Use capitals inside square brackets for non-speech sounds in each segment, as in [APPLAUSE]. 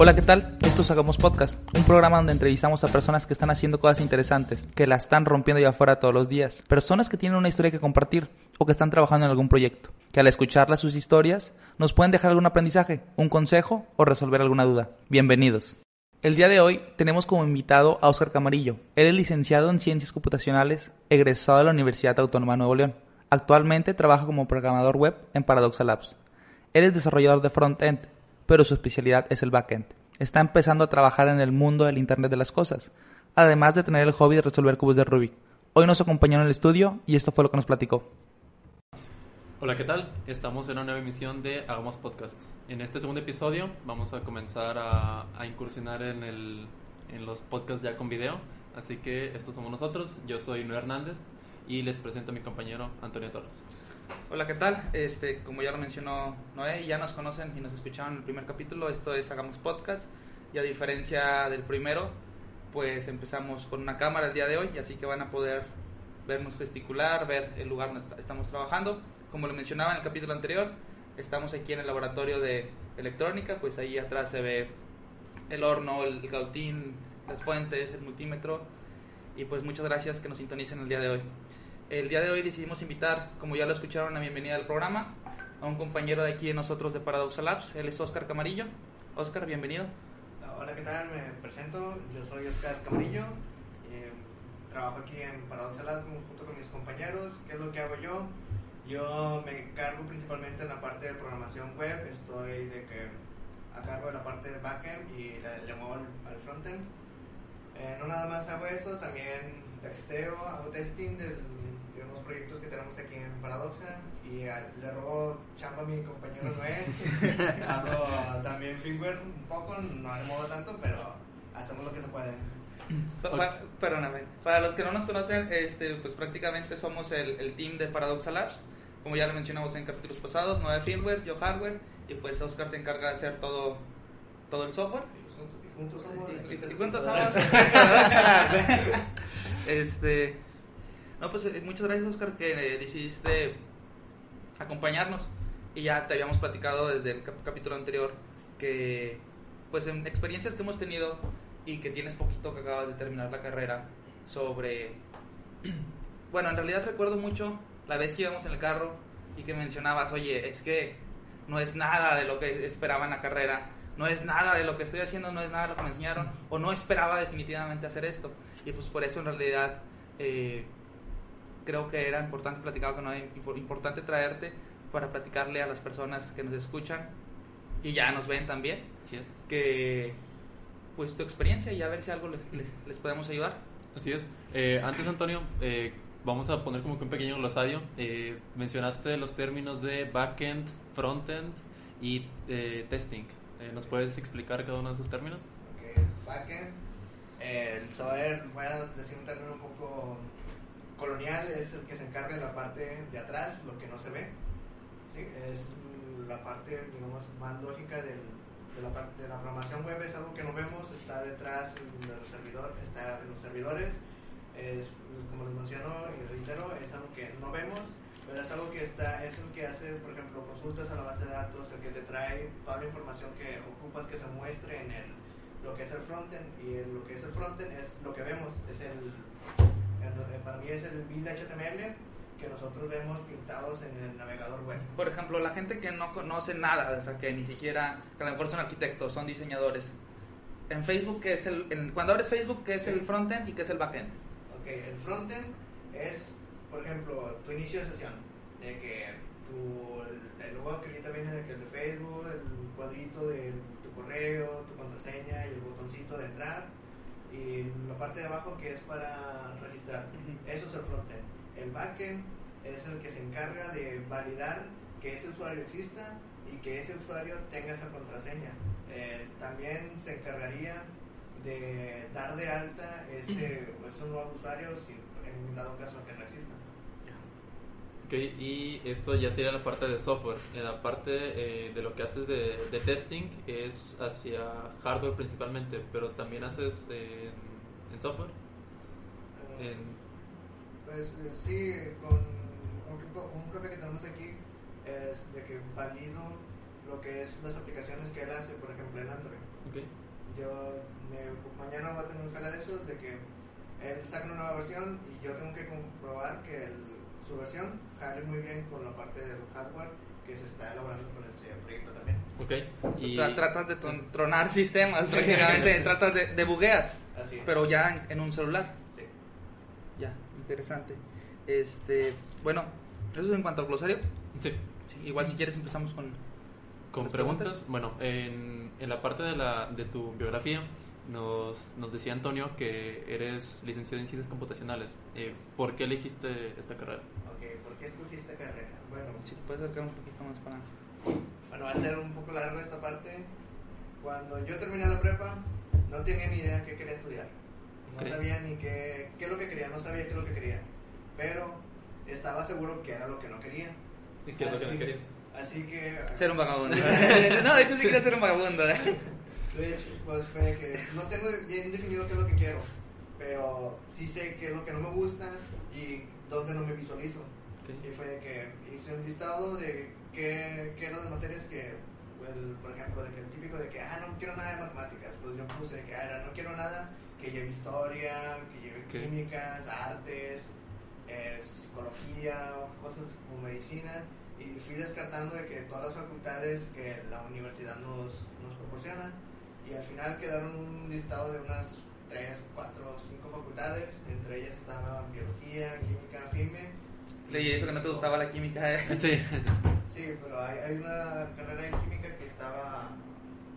Hola, ¿qué tal? Esto es Hagamos Podcast, un programa donde entrevistamos a personas que están haciendo cosas interesantes, que la están rompiendo allá afuera todos los días, personas que tienen una historia que compartir o que están trabajando en algún proyecto, que al escucharlas sus historias nos pueden dejar algún aprendizaje, un consejo o resolver alguna duda. Bienvenidos. El día de hoy tenemos como invitado a Oscar Camarillo. Él es licenciado en Ciencias Computacionales, egresado de la Universidad Autónoma de Nuevo León. Actualmente trabaja como programador web en Paradoxa Labs. Él es desarrollador de front-end pero su especialidad es el backend. Está empezando a trabajar en el mundo del Internet de las Cosas, además de tener el hobby de resolver cubos de Rubik. Hoy nos acompañó en el estudio y esto fue lo que nos platicó. Hola, ¿qué tal? Estamos en una nueva emisión de Hagamos Podcast. En este segundo episodio vamos a comenzar a, incursionar en, el, en los podcasts ya con video. Así que estos somos nosotros. Yo soy Noé Hernández y les presento a mi compañero Antonio Torres. Hola, ¿qué tal? Este, como ya lo mencionó Noé, ya nos conocen y nos escucharon en el primer capítulo, esto es Hagamos Podcast. Y a diferencia del primero, pues empezamos con una cámara el día de hoy, así que van a poder vernos gesticular, ver el lugar donde estamos trabajando. Como lo mencionaba en el capítulo anterior, estamos aquí en el laboratorio de electrónica, pues ahí atrás se ve el horno, el gautín, las fuentes, el multímetro. Y pues muchas gracias que nos sintonicen el día de hoy. El día de hoy decidimos invitar, como ya lo escucharon, a bienvenida al programa, a un compañero de aquí de nosotros de Paradoxa Labs. Él es Oscar Camarillo. Oscar, bienvenido. Hola, ¿qué tal? Me presento. Yo soy Oscar Camarillo. Eh, trabajo aquí en Paradoxa Labs junto con mis compañeros. ¿Qué es lo que hago yo? Yo me encargo principalmente en la parte de programación web. Estoy de que a cargo de la parte de backend y le, muevo al, frontend. Eh, no nada más hago eso, también testeo, hago testing del proyectos que tenemos aquí en Paradoxa y le robo chamba a mi compañero Noé. [LAUGHS] Hago también firmware un poco, no me modo tanto, pero hacemos lo que se puede. perdóname, para los que no nos conocen, este, pues prácticamente somos el, el, team de Paradoxa Labs. Como ya lo mencionamos en capítulos pasados, Noé firmware, yo hardware, y pues Oscar se encarga de hacer todo, todo el software. Y juntos somos. Y, juntos somos. [LAUGHS] este no, pues eh, muchas gracias, Oscar, que eh, decidiste acompañarnos. Y ya te habíamos platicado desde el capítulo anterior que, pues, en experiencias que hemos tenido y que tienes poquito que acabas de terminar la carrera sobre. [CLEARS THROAT] Bueno, en realidad recuerdo mucho la vez que íbamos en el carro y que mencionabas, oye, es que no es nada de lo que esperaba en la carrera, no es nada de lo que estoy haciendo, no es nada de lo que me enseñaron, o no esperaba definitivamente hacer esto. Y pues por eso en realidad eh, creo que era importante platicar con es importante traerte para platicarle a las personas que nos escuchan y ya nos ven también. Así es. Que, pues, tu experiencia y a ver si algo les, les, podemos ayudar. Así es. Eh, antes, Antonio, eh, vamos a poner como que un pequeño glosario. Eh, mencionaste los términos de backend, frontend y testing. ¿Nos puedes explicar cada uno de esos términos? Okay. Backend, el saber, voy a decir un término un poco colonial es el que se encarga de la parte de atrás, lo que no se ve. ¿sí? Es la parte, digamos, más lógica del, de, la de la programación web, es algo que no vemos, está detrás de los, servidores está en los servidores. Es, como les menciono y reitero, es algo que no vemos, pero es algo que está, es el que hace, por ejemplo, consultas a la base de datos, el que te trae toda la información que ocupas que se muestre en el, lo que es el frontend, y lo que es el frontend es lo que vemos, es el para mí es el build HTML que nosotros vemos pintados en el navegador web. Por ejemplo, la gente que no conoce nada, o sea, que ni siquiera, que a lo mejor son arquitectos, son diseñadores. En Facebook, ¿qué es el, cuando abres Facebook, ¿qué es el frontend y qué es el backend? Ok, el frontend es, por ejemplo, tu inicio de sesión, de que tu, el logo que ahorita viene de, de Facebook, el cuadrito de tu correo, tu contraseña y el botoncito de entrar y la parte de abajo que es para registrar. Eso es el frontend. El backend es el que se encarga de validar que ese usuario exista y que ese usuario tenga esa contraseña. Eh, también se encargaría de dar de alta ese, ese nuevo usuario si en dado caso que no exista. Ok, y eso ya sería la parte de software. En la parte eh, de lo que haces de, testing es hacia hardware principalmente, pero también haces eh, en software. Eh, pues sí, con un, jefe que tenemos aquí es de que valido lo que es las aplicaciones que él hace, por ejemplo, en Android. Ok. Yo me- mañana voy a tener un jala de esos de que él saca una nueva versión y yo tengo que comprobar que el- su versión jale muy bien con la parte del hardware que se está elaborando con este proyecto también. Ok. O sea, Y- tra- tratas de tron- tronar sistemas, prácticamente, tratas de, de bugueas, Así pero ya en, en un celular. Sí. Ya, interesante. Este, bueno, eso es en cuanto al glosario. Sí. Sí, igual si quieres empezamos con... Con ¿Las preguntas, preguntas? bueno, en, en la parte de, la, de tu biografía nos, nos decía Antonio que eres licenciado en ciencias computacionales. Eh, ¿Por qué elegiste esta carrera? Ok, ¿por qué escogí esta carrera? Bueno, Si te puedes acercar un poquito más para... Bueno, va a ser un poco largo esta parte. Cuando yo terminé la prepa, no tenía ni idea qué quería estudiar. No Ok. sabía ni qué, qué es lo que quería, no sabía qué es lo que quería. Pero estaba seguro que era lo que no quería. ¿Y ¿Qué es lo que Así- no querías? Así que... Ser un vagabundo. [LAUGHS] no, de hecho sí quería ser un vagabundo. ¿eh? De hecho, pues fue que no tengo bien definido qué es lo que quiero, pero sí sé qué es lo que no me gusta y dónde no me visualizo. Ok. Y fue que hice un listado de qué, qué eran las materias que, el- por ejemplo, de que el típico de que, ah, no quiero nada de matemáticas. Pues yo puse que, ah, no quiero nada que lleve historia, que lleve Ok. químicas, artes, eh, psicología, cosas como medicina. Y fui descartando de que todas las facultades que la universidad nos, nos proporciona. Y al final quedaron un listado de unas 3, 4, 5 facultades. Entre ellas estaba biología, química, FIME. Leí eso que no te gustaba la química. ¿eh? [LAUGHS] Sí, Sí, pero hay, hay una carrera en química que estaba,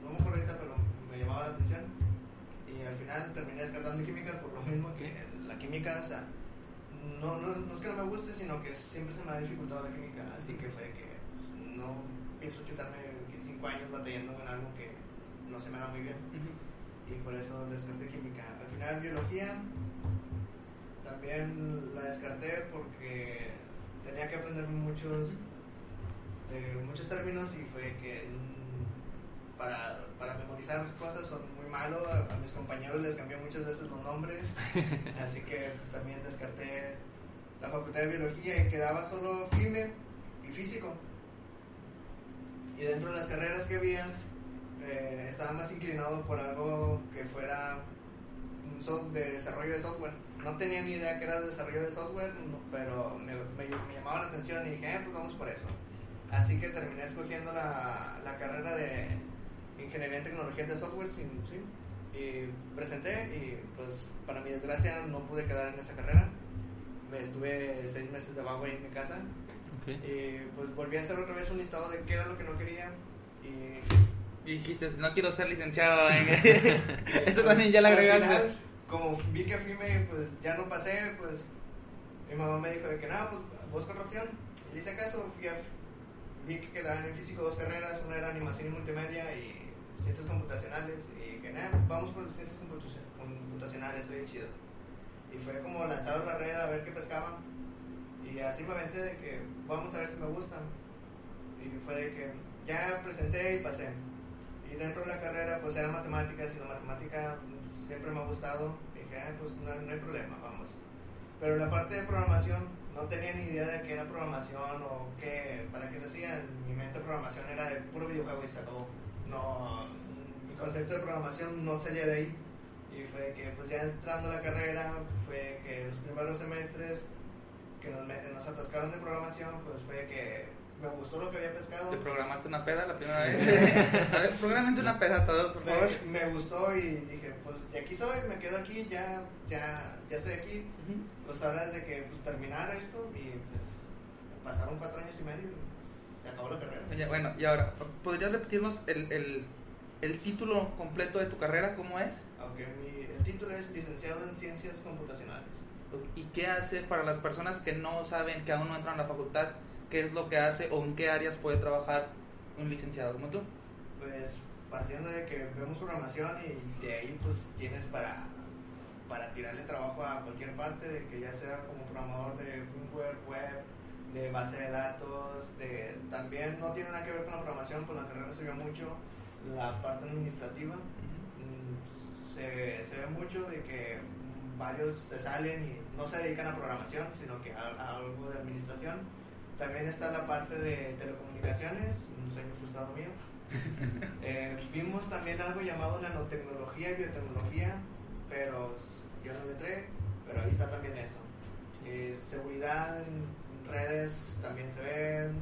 no me acuerdo ahorita, pero me llamaba la atención. Y al final terminé descartando química por lo mismo que la química, o sea, no, no, no es que no me guste, sino que siempre se me ha dificultado la química. Así que fue que pues, no pienso chutarme 5 años batallando en algo que no se me da muy bien. Y por eso descarté química. Al final, biología también la descarté porque tenía que aprender muchos de muchos términos y fue que mm, para, para memorizar cosas son muy malo. A, a mis compañeros les cambié muchas veces los nombres, [LAUGHS] así que también descarté la facultad de biología y quedaba solo FIME y físico. Y dentro de las carreras que había, eh, estaba más inclinado por algo que fuera un so- de desarrollo de software. No tenía ni idea que era desarrollo de software, no, pero me, me- me llamaba la atención y dije, eh, pues vamos por eso. Así que terminé escogiendo la, la carrera de Ingeniería en Tecnología de Software, sí, sí, y presenté y pues para mi desgracia no pude quedar en esa carrera. Me estuve seis meses de vago ahí en mi casa y pues volví a hacer otra vez un listado de qué era lo que no quería y Y dijiste, no quiero ser licenciado [LAUGHS] en... [LAUGHS] Esto también ya le Al agregaste. final, como vi que FIME pues ya no pasé, pues mi mamá me dijo de que nada, pues busca otra opción. Le hice caso, fui a, vi que quedaban en físico dos carreras, una era animación y multimedia y ciencias computacionales. Y dije, nada, vamos por ciencias computacionales, soy chido. Y fue como lanzaron la red a ver qué pescaban. Y así me aventé de que vamos a ver si me gustan. Y fue de que ya presenté y pasé. Y dentro de la carrera, pues era matemáticas y la matemática siempre me ha gustado. Dije, ah, pues no, no hay problema, vamos. Pero la parte de programación, no tenía ni idea de qué era programación o qué, para qué se hacía. En mi mente programación era de puro videojuego y se acabó. No, mi concepto de programación no salía de ahí. Y fue que, pues ya entrando a la carrera, fue que los primeros semestres que nos, nos atascaron de programación, pues fue que me gustó lo que había pescado. ¿Te programaste una peda la primera vez? [LAUGHS] A ver, programense una peda todos, por favor. Me, me gustó y dije, pues de aquí soy, me quedo aquí, ya, ya, ya estoy aquí. Pues ahora desde que pues, terminara esto y pues pasaron cuatro años y medio y se acabó la carrera. Oye, bueno, y ahora, ¿podrías repetirnos el, el, el título completo de tu carrera? ¿Cómo es? Aunque mi, el título es licenciado en ciencias computacionales. ¿Y qué hace para las personas que no saben, que aún no entran a la facultad, qué es lo que hace o en qué áreas puede trabajar un licenciado como tú? Pues partiendo de que vemos programación y de ahí pues tienes para, para tirarle trabajo a cualquier parte, de que ya sea como programador de firmware, web, de base de datos, de también no tiene nada que ver con la programación, con la carrera se ve mucho la parte administrativa. Mm, Se, se ve mucho de que varios se salen y no se dedican a programación, sino que a algo de administración. También está la parte de telecomunicaciones, un sueño frustrado mío. [LAUGHS] Eh, vimos también algo llamado nanotecnología y biotecnología, pero yo no le entré, pero ahí está también eso. Eh, seguridad en redes también se ven.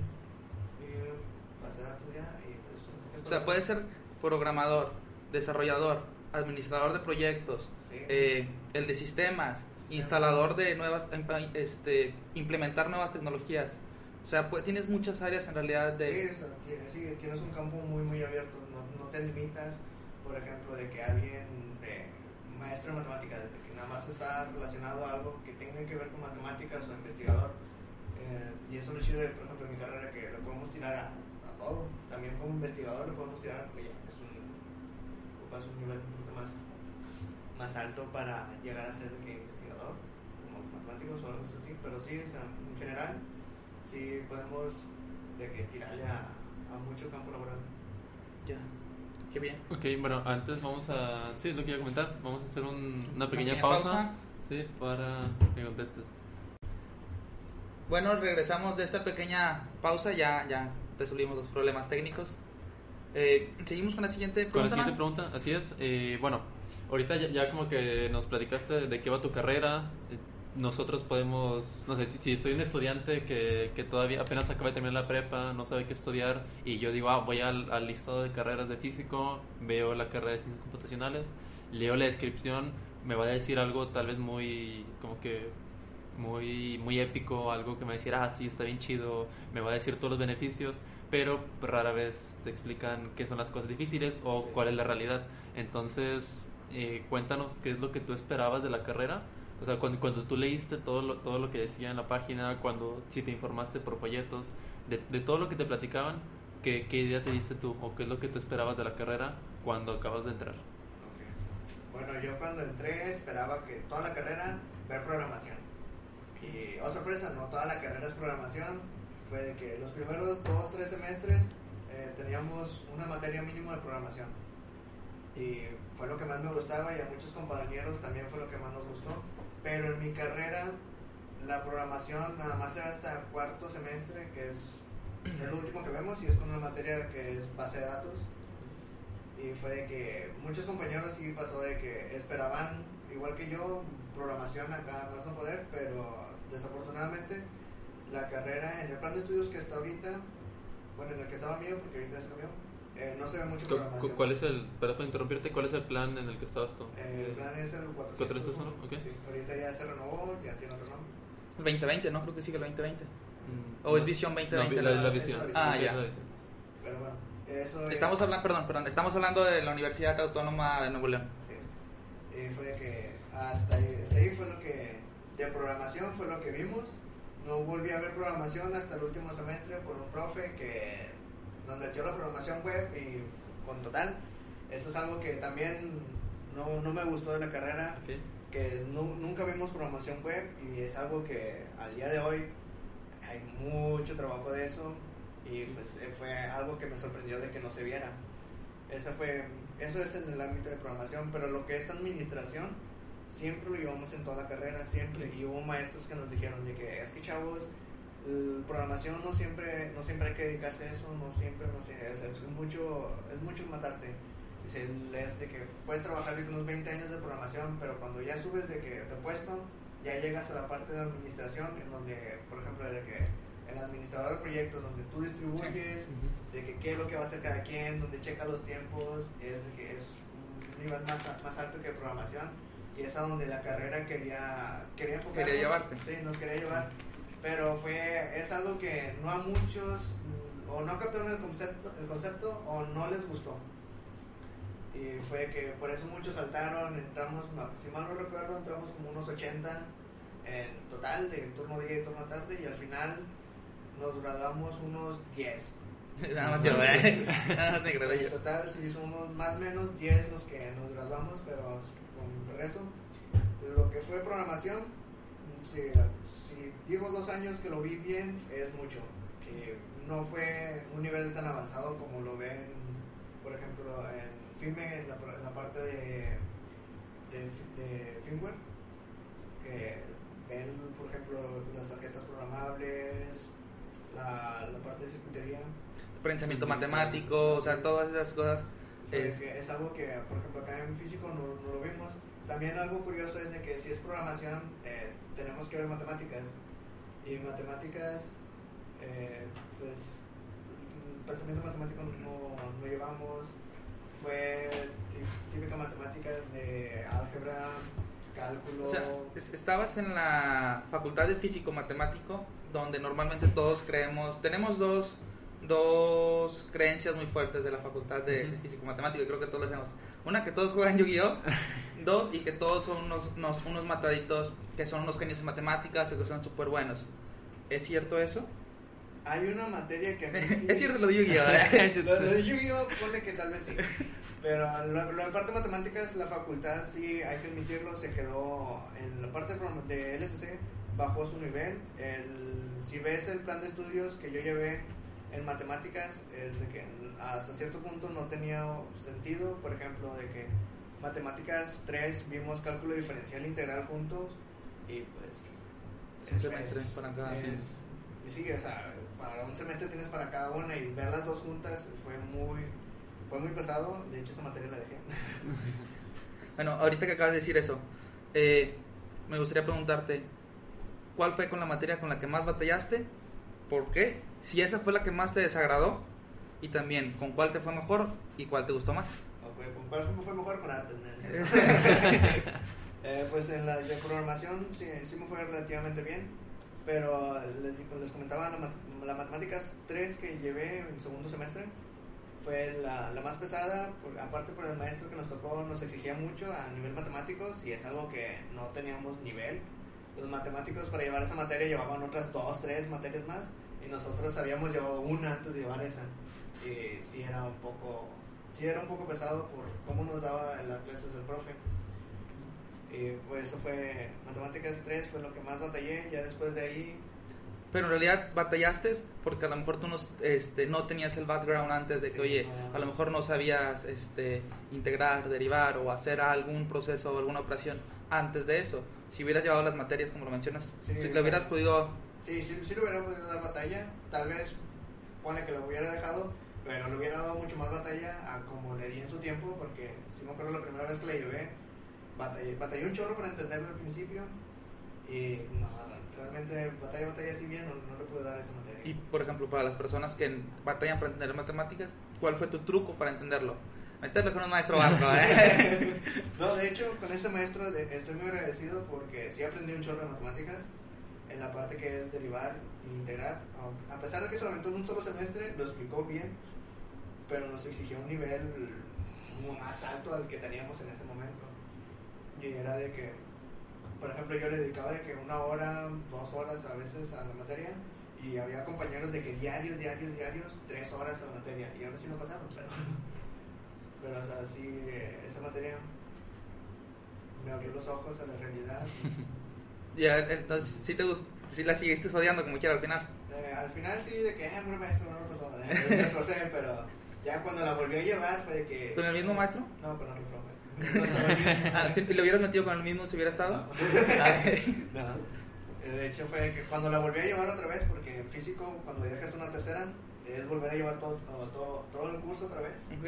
Y base de datos ya. Y pues, O sea, de- puede ser programador, desarrollador, administrador de proyectos, Sí. eh, el de sistemas, instalador de nuevas, em, este, implementar nuevas tecnologías. O sea, pues, tienes muchas áreas en realidad de... Sí, sí, tienes un campo muy, muy abierto. No, no te limitas, por ejemplo, de que alguien de maestro de matemáticas, que nada más está relacionado a algo que tenga que ver con matemáticas o investigador. Eh, y eso es lo chido, por ejemplo, en mi carrera, que lo podemos tirar a, a todo. También como investigador lo podemos tirar, oye, es un, ocupas un nivel un poquito más, más alto para llegar a ser que investigador, como matemáticos o algo así. Pero sí, o sea, en general, sí podemos de que tirarle a, a mucho campo laboral. Ya, qué bien. Ok, bueno, antes vamos a... Sí, es lo que iba a comentar. Vamos a hacer un- una pequeña, pequeña pausa, pausa. Sí, para que contestes. Bueno, regresamos de esta pequeña pausa, ya, ya resolvimos los problemas técnicos. Eh, seguimos con la siguiente Con la pregunta. siguiente pregunta, así es. eh, bueno, ahorita ya, ya como que nos platicaste de qué va tu carrera. Nosotros podemos, no sé, si, si soy un estudiante que, que todavía apenas acaba de terminar la prepa, no sabe qué estudiar, y yo digo, ah, voy al, al listado de carreras de físico, veo la carrera de ciencias computacionales, leo la descripción, me va a decir algo tal vez muy, como que muy, muy épico, algo que me va a decir, ah, sí, está bien chido, me va a decir todos los beneficios, pero rara vez te explican qué son las cosas difíciles o Sí. cuál es la realidad. Entonces, eh, cuéntanos qué es lo que tú esperabas de la carrera. O sea, cuando, cuando tú leíste todo lo, todo lo que decía en la página, cuando si te informaste por folletos, de, de todo lo que te platicaban, ¿qué, ¿qué idea te diste tú o qué es lo que tú esperabas de la carrera cuando acabas de entrar? Bueno, yo cuando entré esperaba que toda la carrera ver programación. Y, oh sorpresa, no toda la carrera es programación. Fue de que los primeros dos, tres semestres eh, teníamos una materia mínima de programación. Y fue lo que más me gustaba y a muchos compañeros también fue lo que más nos gustó. Pero en mi carrera la programación nada más era hasta cuarto semestre, que es, es lo último que vemos, y es con una materia que es base de datos. Y fue de que muchos compañeros sí pasó de que esperaban, igual que yo, programación acá más no poder, pero desafortunadamente la carrera en el plan de estudios que está ahorita, bueno, en el que estaba mío, porque ahorita se cambió, eh, no se ve mucho programación. cu- ¿Cuál es el, para interrumpirte, cuál es el plan en el que estabas tú? Eh, el plan es el 401. 401, ok. Sí, ahorita ya se renovó, ya tiene otro nombre. El 2020, ¿no? Creo que sigue el 2020. Mm, ¿O es no. visión No, 2020? la, la, la- la visión. Ah, ya. la visión. Pero bueno, eso es- Estamos hablando, perdón, perdón, estamos hablando de la Universidad Autónoma de Nuevo León. Es. Y fue que hasta ahí, hasta ahí fue lo que, de programación fue lo que vimos. No volví a ver programación hasta el último semestre por un profe que nos metió la programación web y con total. Eso es algo que también no, no me gustó de la carrera, Ok. que nu- nunca vimos programación web y es algo que al día de hoy hay mucho trabajo de eso y pues eh, fue algo que me sorprendió de que no se viera. Esa fue, eso es en el ámbito de programación, pero lo que es administración siempre lo llevamos en toda la carrera, siempre. Y hubo maestros que nos dijeron de que es que chavos, programación no siempre, no siempre hay que dedicarse a eso, no siempre, no sé, sea, es mucho, es mucho matarte. Dice, es de que puedes trabajar de que unos 20 años de programación, pero cuando ya subes de que de puesto, ya llegas a la parte de administración, en donde, por ejemplo, de que el administrador de proyectos, donde tú distribuyes, de que qué es lo que va a hacer cada quien, donde checa los tiempos, es de que es un nivel más, más alto que programación y es a donde la carrera quería, quería enfocarnos. Quería llevarte. Sí, nos quería llevar, pero fue, es algo que no a muchos o no captaron el concepto, el concepto o no les gustó. Y fue que por eso muchos saltaron, entramos, si mal no recuerdo, entramos como unos 80 en total, de turno día y turno tarde, y al final nos graduamos unos 10. [LAUGHS] Nada más [LAUGHS] grabé En total sí somos más o menos 10 los que nos graduamos, pero con regreso. Lo que fue programación, si, si digo dos años que lo vi bien, es mucho. Que no fue un nivel tan avanzado como lo ven, por ejemplo, en FIME, en la, en la parte de, de, de firmware, que ven, por ejemplo, las tarjetas programables, la, la parte de circuitería. Pensamiento Sí, matemático, o sea, todas esas cosas. Es, Es- es algo que, por ejemplo, acá en físico no, no lo vimos. También algo curioso es de que si es programación, eh, tenemos que ver matemáticas. Y matemáticas, eh, pues, pensamiento matemático no, no llevamos. Fue tí- típica matemáticas de álgebra, cálculo. O sea, estabas en la facultad de físico matemático, donde normalmente todos creemos, tenemos dos, dos creencias muy fuertes de la facultad de, físico matemático, y creo que todos lo hacemos. Una, que todos juegan Yu-Gi-Oh! [LAUGHS] Dos, y que todos son unos, unos, unos mataditos que son unos genios en matemáticas y que son súper buenos. ¿Es cierto eso? Hay una materia que a mí [LAUGHS] sí- es cierto lo de Yu-Gi-Oh! ¿eh? [LAUGHS] Lo, lo de Yu-Gi-Oh! pone que tal vez sí. Pero lo, lo de parte de matemáticas, la facultad sí, hay que admitirlo, se quedó en la parte de LSC, bajó su nivel. El, si ves el plan de estudios que yo llevé en matemáticas, es de que hasta cierto punto no tenía sentido. Por ejemplo, de que matemáticas 3 vimos cálculo diferencial integral juntos y pues... Un semestre para cada, es- y sí, o sea, para un semestre tienes para cada una y ver las dos juntas fue muy, fue muy pesado. De hecho, esa materia la dejé. [LAUGHS] Bueno, ahorita que acabas de decir eso, eh, me gustaría preguntarte, ¿cuál fue con la materia con la que más batallaste? ¿Por qué? Si esa fue la que más te desagradó, y también, ¿con cuál te fue mejor y cuál te gustó más? Ok, ¿con cuál fue, mejor? Artes. ¿no? [LAUGHS] Eh, pues en la de programación sí, sí me fue relativamente bien, pero les, les comentaba la, mat- la matemáticas 3 que llevé en segundo semestre fue la, la más pesada, por- aparte por el maestro que nos tocó, nos exigía mucho a nivel matemáticos y es algo que no teníamos nivel. Los matemáticos para llevar esa materia llevaban otras dos, tres materias más y nosotros habíamos llevado una antes de llevar esa. Y sí era un poco, sí era un poco pesado por cómo nos daba las clases el profe. Y pues eso fue, matemáticas 3 fue lo que más batallé, ya después de ahí Pero en realidad batallaste porque a lo mejor tú no, este, no tenías el background antes de que, Sí, oye, no. a lo mejor no sabías este, integrar, derivar o hacer algún proceso o alguna operación antes de eso. Si hubieras llevado las materias como lo mencionas, Sí, si le hubieras podido... Sí, sí, sí le hubiera podido dar batalla. Tal vez pone que lo hubiera dejado, pero le hubiera dado mucho más batalla a como le di en su tiempo, porque si me acuerdo la primera vez que la llevé, batallé, batallé un chorro para entenderlo al principio. Y no, realmente batalla, batalla así bien, no, no le pude dar esa materia. Y, por ejemplo, para las personas que batallan para entender matemáticas, ¿cuál fue tu truco para entenderlo? Meterlo con un maestro barco, ¿eh? [LAUGHS] No, de hecho, con ese maestro estoy muy agradecido porque sí aprendí un chorro de matemáticas en la parte que es derivar e integrar. A- A pesar de que solamente en un solo semestre lo explicó bien, pero nos exigió un nivel más alto al que teníamos en ese momento. Y era de que, por ejemplo, yo le dedicaba de que una hora, dos horas a veces a la materia. Y había compañeros de que diarios, diarios, diarios, tres horas a la materia. Y ahora sí no pasaron, [LAUGHS] pero... Pero, o sea, sí, esa materia me abrió los ojos a la realidad. [LAUGHS] ya, entonces, ¿sí, te gust- sí la seguiste odiando como quiera al final? Eh, al final sí, de que, eh, maestro, no me pasó. [LAUGHS] Me esforcé, pero ya cuando la volví a llevar fue de que... ¿Con el mismo maestro? No, con otro profe. No. Ah, si lo hubieras metido con el mismo si hubiera estado? No. [LAUGHS] Eh, De hecho, fue que cuando la volví a llevar otra vez, porque en físico, cuando dejas una tercera, es volver a llevar todo, todo, todo el curso otra vez. ok.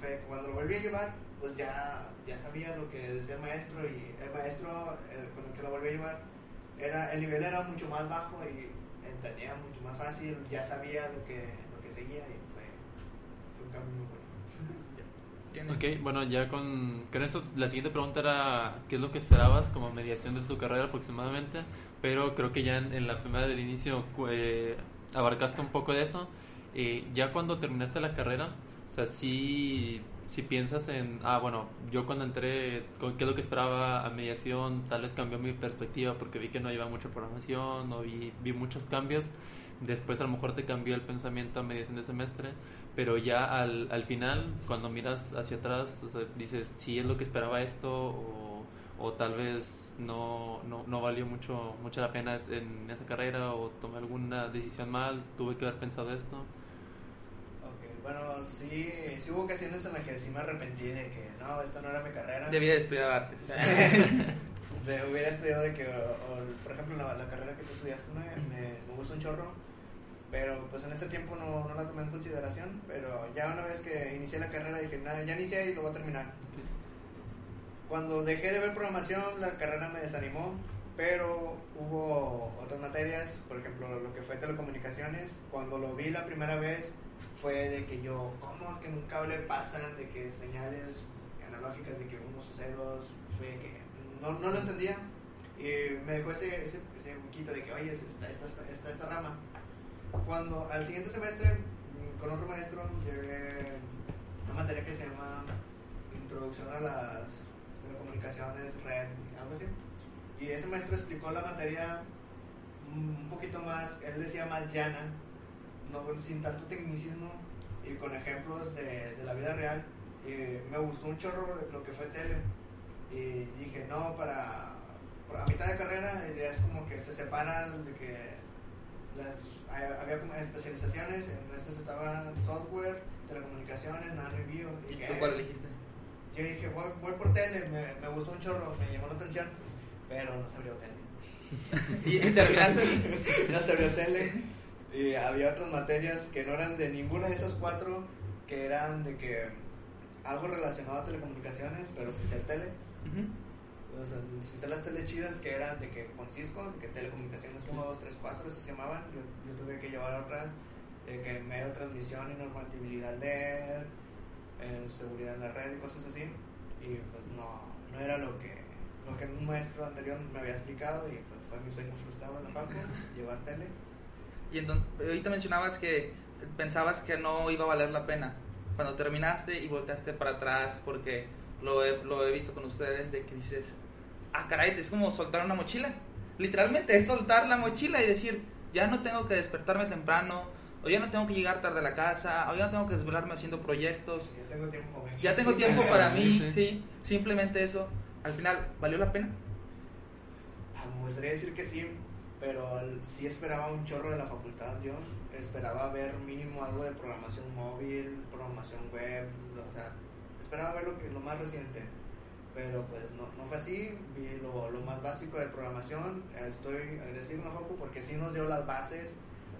Fue cuando lo volví a llevar, pues ya, ya sabía lo que decía el maestro y el maestro eh, con el que lo volví a llevar, era, el nivel era mucho más bajo y entendía mucho más fácil, ya sabía lo que, lo que seguía y muy bueno. [LAUGHS] ¿Tiene- Ok, bueno, ya con, con eso, la siguiente pregunta era qué es lo que esperabas como mediación de tu carrera aproximadamente, pero creo que ya en, en la primera del inicio eh, abarcaste un poco de eso. Eh, ya cuando terminaste la carrera, o sea, sí, si piensas en, ah, bueno, yo cuando entré, con- ¿qué es lo que esperaba a mediación? Tal vez cambió mi perspectiva porque vi que no iba mucha programación, no vi, vi muchos cambios. Después a lo mejor te cambió el pensamiento a mediación de semestre, pero ya al, al final, cuando miras hacia atrás, o sea, dices, sí es lo que esperaba esto o, o tal vez no, no, no valió mucho, mucho la pena en esa carrera o tomé alguna decisión mal, tuve que haber pensado esto. Ok, Bueno, sí, sí hubo ocasiones en las que sí me arrepentí de que no, esta no era mi carrera. Debí de estudiar artes. [LAUGHS] De, hubiera estudiado de que, o- o, por ejemplo, la, la carrera que tú estudiaste me, me, me gusta un chorro, Pero pues en este tiempo no, no la tomé en consideración, pero ya una vez que inicié la carrera dije, nada, ya inicié y lo voy a terminar. Cuando dejé de ver programación, la carrera me desanimó, pero hubo otras materias, por ejemplo, lo que fue telecomunicaciones. Cuando lo vi la primera vez, fue de que yo, ¿cómo que en un cable pasan de que señales analógicas de que unos o ceros? Fue que no, no lo entendía. Y me dejó ese, ese, ese poquito de que, oye, está esta, esta, esta, esta rama. Cuando al siguiente semestre, mm, con otro maestro, llevé una materia que se llama Introducción a las Telecomunicaciones, Red, algo así. Y ese maestro explicó la materia un poquito más, él decía más llana, no, sin tanto tecnicismo y con ejemplos de, de la vida real. Y me gustó un chorro lo que fue tele. Y dije, no, para, para a mitad de carrera, es como que se separan de que las, había como especializaciones, en estas estaban software, telecomunicaciones, nano y bio. ¿Y tú cuál elegiste? yo dije, voy, voy por tele, me, me gustó un chorro, me llamó la atención, pero no se abrió tele. [LAUGHS] ¿Y terminaste? [LAUGHS] no se abrió tele. Y había otras materias que no eran de ninguna de esas cuatro, que eran de que algo relacionado a telecomunicaciones, pero sin ser tele. O sea, sin ser las teles chidas, que eran de que con Cisco, de que telecomunicaciones 1, 2, 3, 4, así se llamaban. Yo, yo tuve que llevar otras, de que medio de transmisión y normatividad de eh, seguridad en la red y cosas así. Y pues no, no era lo que, lo que un maestro anterior me había explicado y pues fue mi sueño frustrado en la facu, [LAUGHS] llevar tele. Y entonces, ahorita mencionabas que pensabas que no iba a valer la pena. Cuando terminaste y volteaste para atrás, porque lo he, lo he visto con ustedes, de que dices, ah, caray, es como soltar una mochila. Literalmente es soltar la mochila y decir, ya no tengo que despertarme temprano, o ya no tengo que llegar tarde a la casa, o ya no tengo que desvelarme haciendo proyectos. Ya tengo tiempo. Ya tengo tiempo para mí, Sí. sí, simplemente eso. Al final, ¿valió la pena? Ah, Me gustaría decir que sí, pero sí esperaba un chorro de la facultad yo. Esperaba ver mínimo algo de programación móvil, programación web, o sea, esperaba ver lo, que, lo más reciente. Pero pues no, no fue así, vi lo, lo más básico de programación. Estoy agradecido la facu porque sí nos dio las bases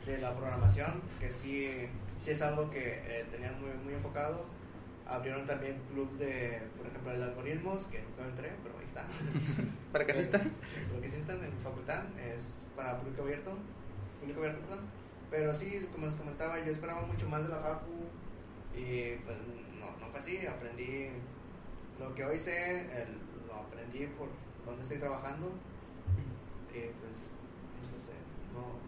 de la programación, que sí, sí es algo que eh, tenían muy, muy enfocado. Abrieron también clubs de, por ejemplo, de algoritmos, que nunca entré, pero ahí está. [LAUGHS] ¿Para que asistan? Lo que existen en facultad es para público abierto, público abierto, perdón. Pero sí, como les comentaba, yo esperaba mucho más de la facu y pues no, no fue así, aprendí lo que hoy sé, el- lo aprendí por donde estoy trabajando y pues eso es, no,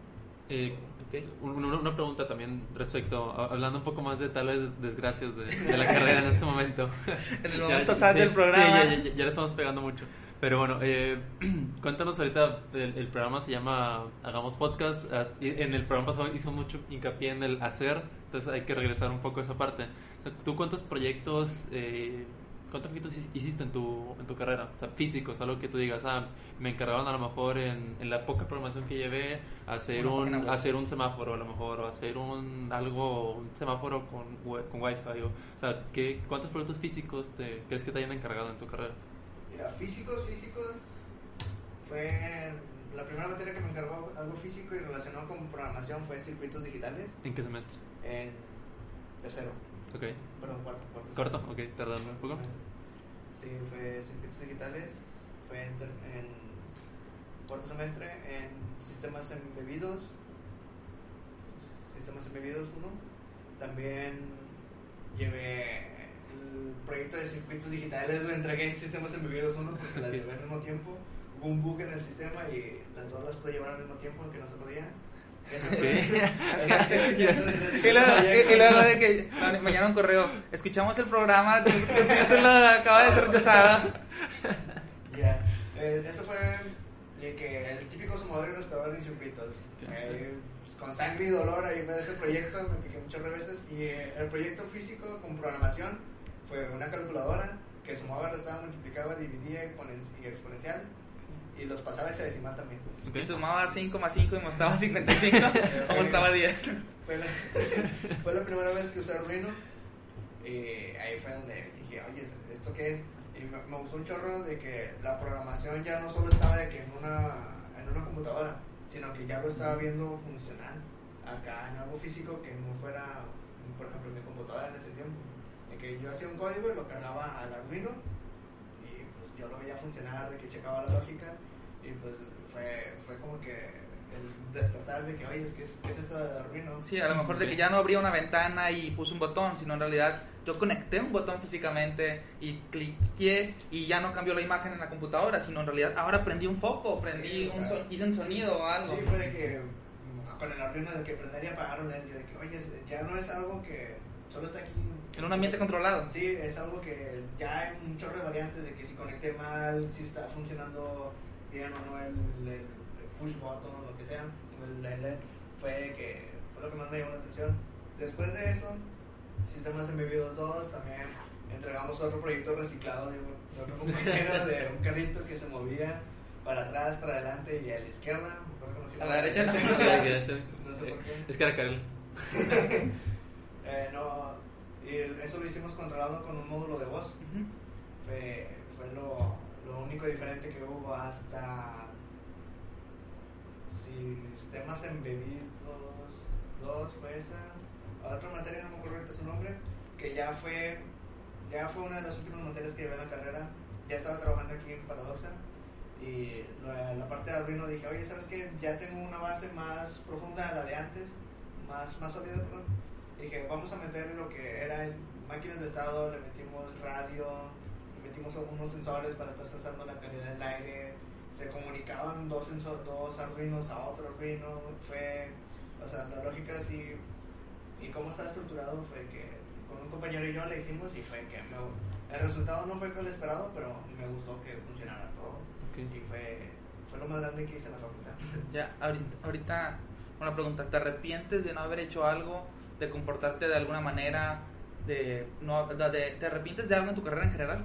Eh, Ok. un- una, una pregunta también respecto, a- hablando un poco más de tal vez desgracias de, de la carrera en este [LAUGHS] momento. En el Ya- momento sí, sad del sí, programa. ya, ya- ya le estamos pegando mucho. Pero bueno, eh, [CLEARS THROAT] cuéntanos ahorita, el, el programa se llama Hagamos Podcast. En el programa pasado hizo mucho hincapié en el hacer, entonces hay que regresar un poco a esa parte. O sea, ¿Tú cuántos proyectos, eh, cuántos proyectos hi- hiciste en tu, en tu carrera? O sea, físicos, algo que tú digas, ah, me encargaron a lo mejor en, en la poca programación que llevé hacer Una un, hacer un semáforo a lo mejor, o hacer un algo, un semáforo con, con wifi. O, o sea, ¿qué, ¿cuántos proyectos físicos te, crees que te hayan encargado en tu carrera? Mira, físicos, físicos, fue la primera materia que me encargó algo físico y relacionado con programación fue circuitos digitales ¿En qué semestre? en tercero, Ok. perdón, cuarto, cuarto. ¿Corto? Ok, tardando un poco. Sí, fue circuitos digitales, fue en, cuarto semestre en sistemas embebidos, sistemas embebidos 1. También llevé el proyecto de circuitos digitales, lo entregué en sistemas embebidos 1 porque las llevé al mismo tiempo. Hubo un bug en el sistema y las dos las pude llevar al mismo tiempo, aunque no se podía. Y luego, y- y luego de que ma- mañana un correo, escuchamos el programa, tu, tu título acaba de ser rechazado. Ya, eh, eso fue que el típico sumador y restaurador de Eh, pues, con sangre y dolor ahí me ese proyecto, me piqué muchas veces. Y eh, el proyecto físico con programación fue una calculadora que sumaba, restaba, multiplicaba, dividía exponencial. Y los pasaba a hexadecimal también. Y sumaba 5,5 y mostraba 55 [LAUGHS] o mostraba 10. Fue la, [LAUGHS] fue la primera vez que usé Arduino. Y ahí fue donde dije, oye, ¿esto qué es? Y me, me gustó un chorro de que la programación ya no solo estaba de que en una, en una computadora, sino que ya lo estaba viendo funcional acá en algo físico que no fuera, por ejemplo, mi computadora en ese tiempo. En que yo hacía un código y lo cargaba al Arduino yo lo veía funcionar, de que checaba la lógica y pues fue, fue como que el despertar de que, oye, es que es, ¿qué es esto de Arduino? Sí, a lo mejor de que ya no abría una ventana y puse un botón, sino en realidad yo conecté un botón físicamente y cliqué y ya no cambió la imagen en la computadora, sino en realidad ahora prendí un foco, prendí Sí, un son- hice un sonido o algo. Sí, fue de que mm, con el Arduino de que prender y apagar un LED, yo de que, oye, ya no es algo que solo está aquí. En un ambiente controlado. Sí, es algo que ya hay un chorro de variantes de que si conecté mal, si está funcionando bien o no el, el- push button o lo que sea, el, LED, fue, que, fue lo que más me llamó la atención. Después de eso, Sistemas Embebidos 2, también entregamos otro proyecto reciclado de, de otro compañero [LAUGHS] de un carrito que se movía para atrás, para adelante y a la izquierda. A la derecha no. [LAUGHS] No sé por qué. Es Karel. [LAUGHS] Eh, no, y eso lo hicimos controlado con un módulo de voz. Fue, fue lo, lo único diferente que hubo hasta sistemas embebidos dos fue esa otra materia no me acuerdo ahorita su nombre que ya fue ya fue una de las últimas materias que llevé en la carrera ya estaba trabajando aquí en Paradoxa y la, la parte de Arduino dije oye sabes qué? ya tengo una base más profunda de la de antes más más sólida perdón dije vamos a meter lo que era máquinas de estado le metimos radio le metimos unos sensores para estar sensando la calidad del aire. Se comunicaban dos sensor, dos Arduinos a otro Arduino fue o sea la lógica así y cómo está estructurado fue que con un compañero y yo le hicimos y fue que me- el resultado no fue el esperado pero me gustó que funcionara todo. Ok. y fue fue lo más grande que hice en la facultad. Ya, ahorita, ahorita una pregunta, ¿te arrepientes de no haber hecho algo, de comportarte de alguna manera, de no de- de- te arrepientes de algo en tu carrera en general?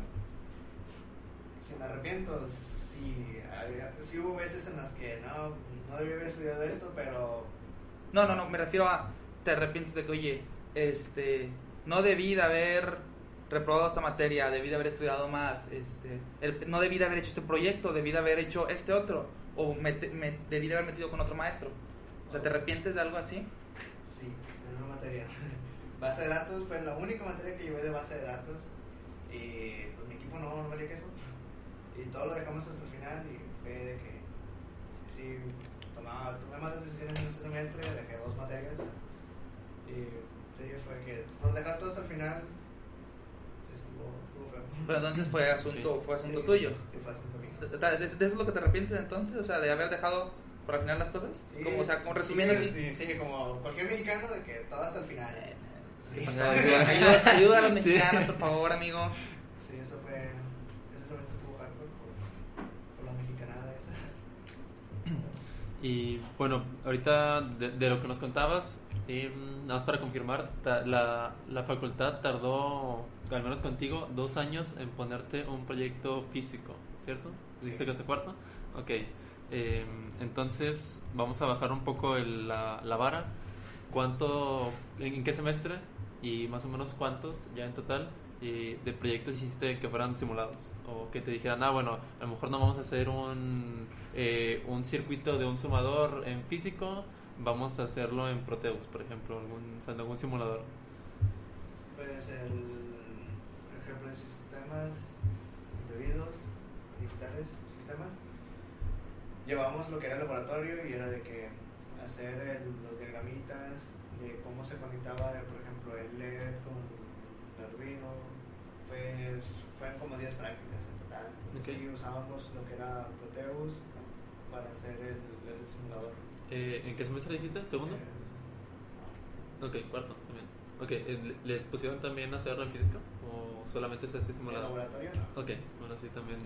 si me arrepiento sí había- sí hubo veces en las que no no debí haber estudiado esto pero No, no, no, me refiero a te arrepientes de que, oye, este, no debí de haber reprobado esta materia, debí de haber estudiado más, este, el- no debí de haber hecho este proyecto, debí de haber hecho este otro, o me, me- debí de haber metido con otro maestro. O sea, ¿te arrepientes de algo así? Sí, materia. [LAUGHS] Base de datos fue la única materia que llevé de base de datos. Y pues mi equipo no, no valía queso. [LAUGHS] Y todo lo dejamos hasta el final y fue de que sí, tomaba, tomé malas decisiones en este semestre, dejé dos materias. Y sí, fue que por dejar todo hasta el final sí. Pero entonces fue asunto, fue asunto Sí, tuyo. Sí, fue asunto mío. ¿De eso es lo que te arrepientes entonces? O sea, de haber dejado por al final las cosas? Sí, como, o sea, como resumiendo sí, así. Sí, sí, como cualquier mexicano de que todo hasta el final. Sí, O sí, sea, Ayuda, ayuda- a los [LAUGHS] Sí. mexicanos, por favor, amigo. eso fue. Ese semestre estuvo hardcore por, por la mexicanada esa. Y bueno, ahorita de, de lo que nos contabas, eh, nada más para confirmar, ta- la, la facultad tardó, al menos contigo, dos años en ponerte un proyecto físico, ¿cierto? Sí. ¿Dijiste que este cuarto? Ok. Eh, entonces, vamos a bajar un poco el- la, la vara. ¿Cuánto, en, en qué semestre y más o menos cuántos ya en total eh, de proyectos hiciste que fueran simulados? O que te dijeran, ah, bueno, a lo mejor no vamos a hacer un, eh, un circuito de un sumador en físico, vamos a hacerlo en Proteus, por ejemplo, algún, o sea, en algún simulador. Pues el. Por ejemplo, en sistemas embebidos, digitales. Llevábamos lo que era el laboratorio y era de que hacer el- los diagramitas de cómo se conectaba, por ejemplo, el LED con el Arduino. Pues fueron como 10 prácticas en total. Ok. Sí, usábamos lo que era Proteus para hacer el, el simulador. Eh, ¿En qué semestre dijiste? ¿Segundo? Eh, Ok, cuarto también. Ok, eh, ¿les pusieron también a hacerlo en física? ¿O solamente se hace el simulado? laboratorio no. Ok, bueno, sí, también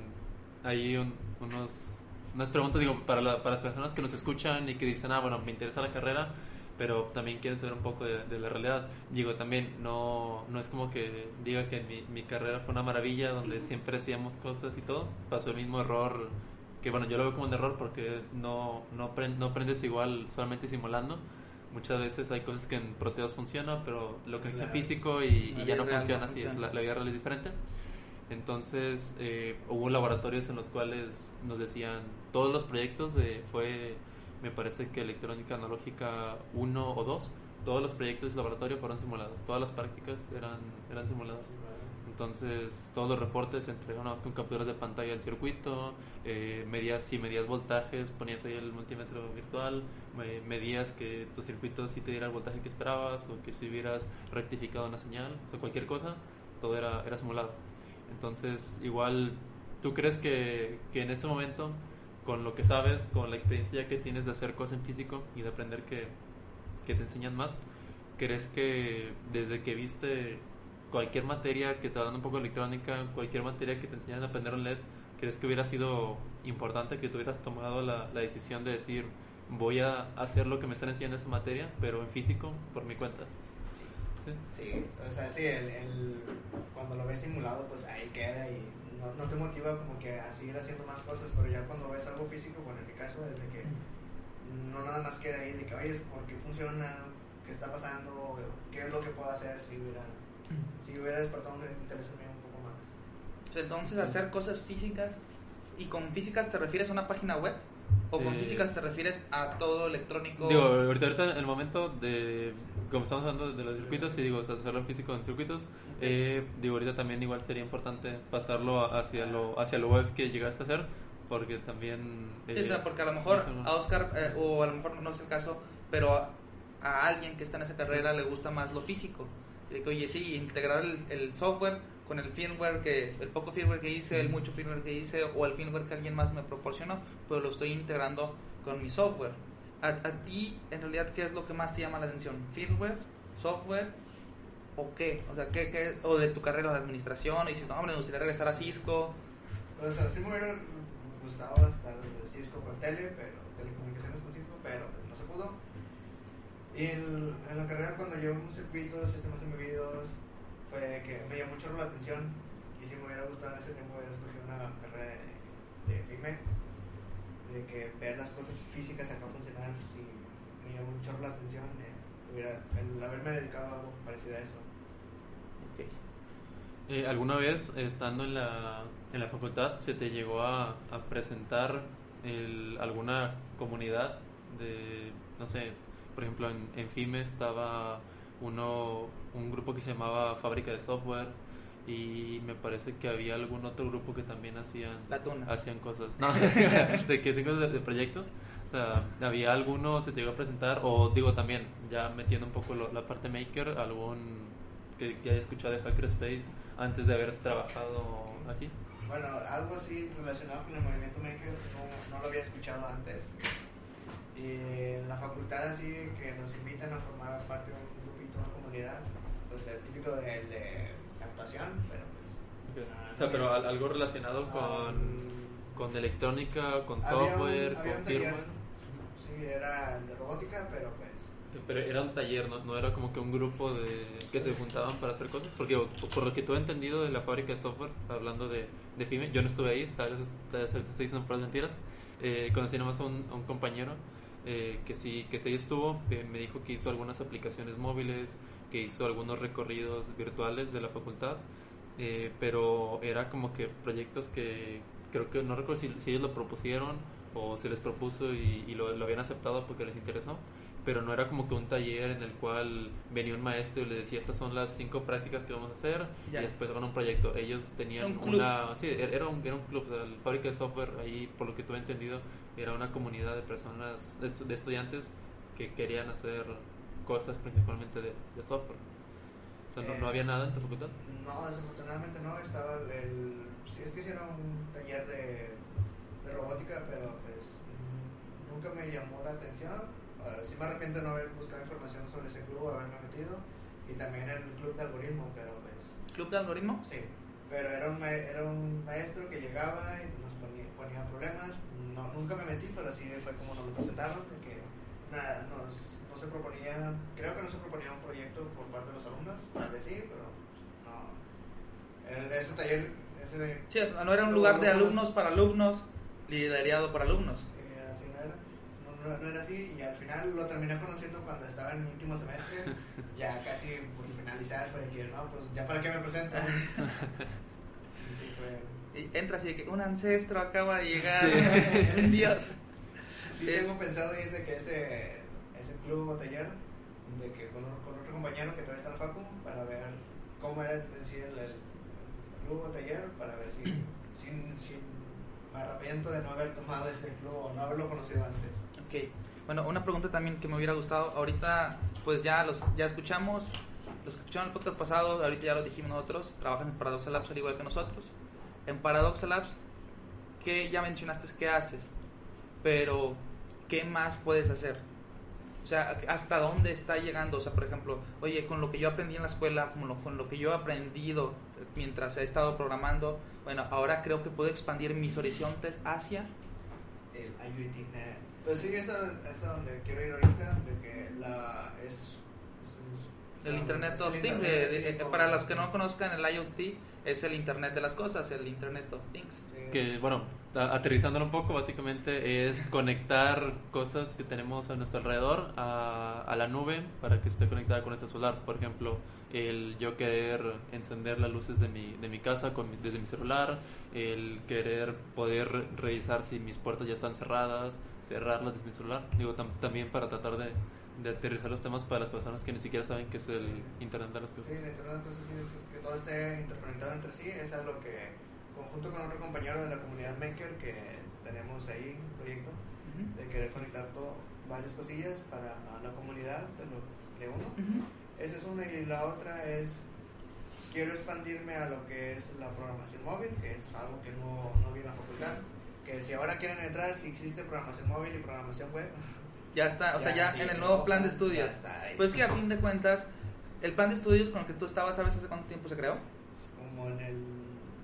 hay un- unos, unas preguntas, digo, para, la- para las personas que nos escuchan y que dicen, ah, bueno, me interesa la carrera, pero también quieren saber un poco de, de la realidad. Digo, también no, no es como que diga que mi, mi carrera fue una maravilla donde siempre hacíamos cosas y todo. Pasó el mismo error, que bueno, yo lo veo como un error porque no, no, no aprendes igual solamente simulando. Muchas veces hay cosas que en Proteus funciona, pero lo que es Claro. físico y, y ya no real no funciona así, es funciona. la, la vida real es diferente. Entonces eh, hubo laboratorios en los cuales nos decían todos los proyectos de fue me parece que electrónica analógica 1 o 2, todos los proyectos de laboratorio fueron simulados, todas las prácticas eran, eran simuladas. Entonces, todos los reportes se entregaban con capturas de pantalla del circuito, eh, medías, si medías voltajes, ponías ahí el multímetro virtual, me- medías que tu circuito sí te diera el voltaje que esperabas o que si hubieras rectificado una señal, o sea, cualquier cosa, todo era, era simulado. Entonces, igual, ¿tú crees que, que en este momento, con lo que sabes, con la experiencia que tienes de hacer cosas en físico y de aprender que, que te enseñan más, crees que desde que viste cualquier materia que te dando un poco de electrónica, cualquier materia que te enseñan a aprender LED, ¿crees que hubiera sido importante que tú hubieras tomado la, la decisión de decir voy a hacer lo que me están enseñando en esa materia, pero en físico, por mi cuenta? Sí. ¿Sí? O sea, sí, el, el- cuando lo ves simulado, pues ahí queda y no, no te motiva como que a seguir haciendo más cosas, pero ya cuando ves algo físico, bueno, en mi caso es de que no nada más queda ahí de que, oye, ¿por qué funciona? ¿Qué está pasando? ¿Qué es lo que puedo hacer si hubiera, si hubiera despertado un interés en mí un poco más? Sea, entonces, hacer cosas físicas. ¿Y con físicas te refieres a una página web? ¿O con Eh, físicas te refieres a todo electrónico? Digo, ahorita, ahorita en el momento de, como estamos hablando de los circuitos, sí digo, o sea, hacerlo en físico en circuitos, eh, digo, ahorita también igual sería importante pasarlo hacia lo, hacia lo web que llegaste a hacer, porque también... Sí, eh, o sea, porque a lo mejor a Oscar, eh, o a lo mejor no es el caso, pero a, a alguien que está en esa carrera le gusta más lo físico. Y de que, oye, sí, integrar el, el software con el firmware, que el poco firmware que hice, el mucho firmware que hice, o el firmware que alguien más me proporcionó, pero lo estoy integrando con mi software. A, a ti, en realidad, ¿qué es lo que más te llama la atención? ¿Firmware? ¿Software? ¿O qué? O sea, ¿qué, qué? ¿O de tu carrera de administración? Y dices, no, hombre, me gustaría regresar a Cisco. O sea, sí me hubiera gustado estar de Cisco con tele, pero telecomunicaciones con Cisco, pero pues, no se pudo. Y en, en la carrera cuando llevamos circuitos, sistemas embebidos, fue que me llamó mucho la atención y si me hubiera gustado en ese tiempo hubiera escogido una carrera de, de FIME, de que ver las cosas físicas acá funcionar, y me llamó mucho la atención eh, hubiera, el haberme dedicado a algo parecido a eso. Ok. Eh, ¿Alguna vez, estando en la, en la facultad, se te llegó a, a presentar el- alguna comunidad de, no sé, por ejemplo, en, en FIME estaba uno, un grupo que se llamaba Fábrica de Software y me parece que había algún otro grupo que también hacían La tuna. hacían cosas no [LAUGHS] de que hacían cosas de, de proyectos o sea había alguno se te llegó a presentar o digo también ya metiendo un poco lo- la parte maker algún que, que haya escuchado de Hackerspace antes de haber trabajado aquí Bueno, algo así relacionado con el movimiento maker no, no lo había escuchado antes. Y en la facultad así que nos invitan a formar parte de un comunidad, pues el típico de, de actuación, pero pues... ah, o sea pero al- algo relacionado con ah, con electrónica con había un- software un con firmware Sí, era el de robótica, pero pues... Pero era un taller, ¿no? No era como que un grupo de que se juntaban para hacer cosas. Porque por lo que tú he entendido de la fábrica de software, hablando de, de FIME, yo no estuve ahí, tal vez, tal vez te estoy diciendo por mentiras. Eh, conocí nomás a un, a un compañero eh, que sí que sí estuvo, eh, me dijo que hizo algunas aplicaciones móviles, que hizo algunos recorridos virtuales de la facultad, eh, pero era como que proyectos que creo que no recuerdo si, si ellos lo propusieron o se les propuso y, y lo, lo habían aceptado porque les interesó pero no era como que un taller en el cual venía un maestro y le decía estas son las cinco prácticas que vamos a hacer Ya. y después hagan un proyecto. Ellos tenían un club. una... Sí, era era un, era un club, o sea, la fábrica de software ahí, por lo que tuve entendido, era una comunidad de personas, de estudiantes que querían hacer cosas principalmente de, de software. O sea, no, no Eh, había nada en tu facultad. No, desafortunadamente no, estaba el... el sí, es que hicieron un taller de, de robótica, pero pues nunca me llamó la atención. Ah, sí me arrepiento de no haber buscado información sobre ese club, haberme metido. Y también el club de algoritmo, pero pues ¿Club de algoritmo? sí. Pero era un, era un maestro que llegaba y nos ponía, ponía problemas. No, nunca me metí, pero así fue como nos lo presentaron, de que nada, nos, no se proponía, creo que no se proponía un proyecto por parte de los alumnos, tal vez sí, pero no. El- ese taller, ese de, Sí, no era un lugar de alumnos para alumnos, liderado por alumnos. eh, así no era, no, no- era así, y al final lo terminé conociendo cuando estaba en mi último semestre, [LAUGHS] ya casi por finalizar, fue que no, pues ya para qué me presento. Y [LAUGHS] sí, fue. Y entra así de que un ancestro acaba de llegar, Sí. [LAUGHS] un dios. Sí, Es- tengo pensado ir de que ese club o taller, de que con, con otro compañero que todavía está en la facu, para ver cómo era sí el, el club o taller, para ver si, [CLEARS THROAT] sin, sin, me arrepiento de no haber tomado ese club o no haberlo conocido antes. Ok. Bueno, una pregunta también que me hubiera gustado. Ahorita, pues ya los ya escuchamos, los que escucharon el podcast pasado, ahorita ya lo dijimos nosotros, trabajan en Paradox Labs al igual que nosotros. En Paradox Labs, ¿qué ya mencionaste qué haces? Pero, ¿qué más puedes hacer? O sea, ¿hasta dónde está llegando? O sea, por ejemplo, oye, con lo que yo aprendí en la escuela, con lo, con lo que yo he aprendido mientras he estado programando, bueno, ahora creo que puedo expandir mis horizontes hacia El IoT. eh, Pues sí, eso es a donde quiero ir ahorita, de que la es... El Internet of Things, Internet, eh, sí, eh, como- para los que no conozcan el IoT, es el Internet de las cosas, el Internet of Things. Sí, Que, bueno, aterrizándolo un poco, básicamente es conectar cosas que tenemos a nuestro alrededor a, a la nube para que esté conectada con nuestro celular. Por ejemplo, el yo querer encender las luces de mi, de mi casa con mi- desde mi celular, el querer poder re- revisar si mis puertas ya están cerradas, cerrarlas desde mi celular. Digo, tam- también para tratar de, de aterrizar los temas para las personas que ni siquiera saben qué es el Internet de las Sí, cosas. de todas las cosas, sí, es que todo esté interconectado entre sí, es algo que, conjunto con otro compañero de la comunidad Maker que tenemos ahí, un proyecto, Ujú. de querer conectar todo, varias cosillas para la comunidad de, lo, de uno. Ujú. Esa es una y la otra es, quiero expandirme a lo que es la programación móvil, que es algo que no, no vi en la facultad. Que si ahora quieren entrar, si existe programación móvil y programación web, Ya está, o sea, ya sí, en el nuevo plan de ya estudios. está ahí. Pues que a fin de cuentas, el plan de estudios con el que tú estabas, ¿sabes hace cuánto tiempo se creó? Es como en el.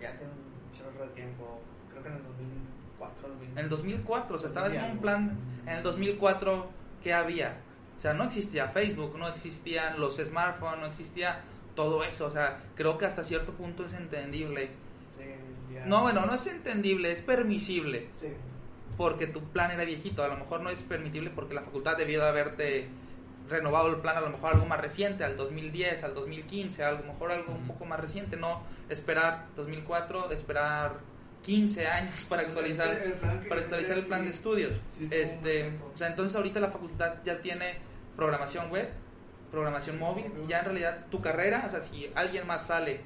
Ya tiene un chorro de tiempo. Creo que en el 2004, 2000. En el 2004, o sea, estabas en un plan, en el 2004, ¿qué había? O sea, no existía Facebook, no existían los smartphones, no existía todo eso, o sea, creo que hasta cierto punto es entendible. Sí, ya- No, bueno, no es entendible, es permisible. Sí. Porque tu plan era viejito. A lo mejor no es permitible porque la facultad debió de haberte renovado el plan a lo mejor algo más reciente, al 2010, al 2015, a lo mejor algo un poco más reciente, no esperar 2004, esperar 15 años para actualizar el plan para actualizar el plan de estudios. sí Este, o sea, entonces ahorita la facultad ya tiene programación web, programación móvil, y ya en realidad tu carrera, o sea, si alguien más sale,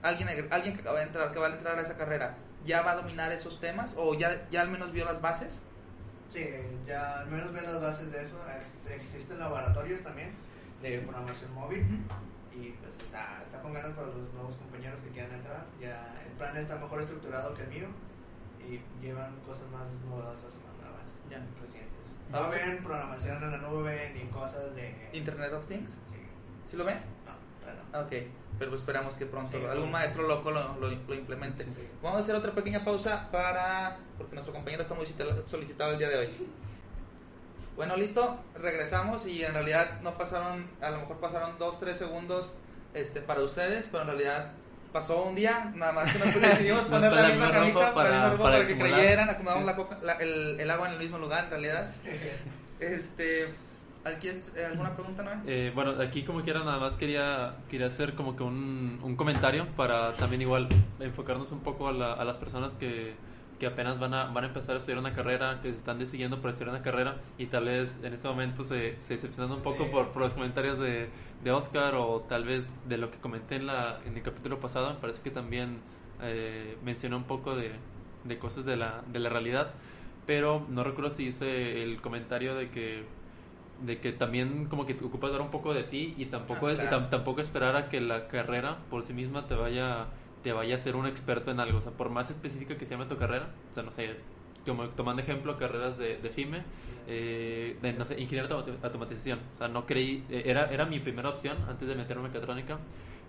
alguien alguien que acaba de entrar, que va a entrar a esa carrera, ya va a dominar esos temas o ya ya al menos vio las bases. Sí, ya al menos ver las bases de eso. Ex- Existen laboratorios también de programación móvil. Y pues está, está con ganas para los nuevos compañeros que quieran entrar. Ya el plan está mejor estructurado que el mío. Y llevan cosas más novedosas y más nuevas, Ya. recientes. No ven programación en la nube ni cosas de. Internet of Things. Sí, ¿Sí lo ven? no, Ah, Ok, pero pues esperamos que pronto Sí, algún maestro loco lo, lo, lo implemente. Sí, sí. Vamos a hacer otra pequeña pausa para. porque nuestro compañero está muy cita- solicitado el día de hoy. Bueno, listo, regresamos y en realidad no pasaron, a lo mejor pasaron 2-3 segundos este, para ustedes, pero en realidad pasó un día, nada más que nos decidimos [LAUGHS] poner la misma camisa para, para- para para que disimular. creyeran, acomodamos la coca- la- el, el agua en el mismo lugar en realidad. Este, ¿Quieres eh, alguna pregunta, Noé? Eh, bueno, aquí como quiera nada más quería, quería hacer como que un, un comentario para también igual enfocarnos un poco a, la- a las personas que, que apenas van a, van a empezar a estudiar una carrera, que se están decidiendo por estudiar una carrera y tal vez en este momento se, se decepcionan un poco Sí. por, por los comentarios de, de Oscar o tal vez de lo que comenté en, la, en el capítulo pasado. Me parece que también eh, mencioné un poco de, de cosas de la, de la realidad, pero no recuerdo si hice el comentario de que de que también como que te ocupas dar un poco de ti y tampoco Ah, claro. tampoco esperar a que la carrera por sí misma te vaya te vaya a ser un experto en algo. O sea por más específica que se llame tu carrera o sea no sé como tomando ejemplo carreras de, de FIME eh, de, no sé ingeniero de automati- automatización. O sea no creí eh, era era mi primera opción antes de meterme en mecatrónica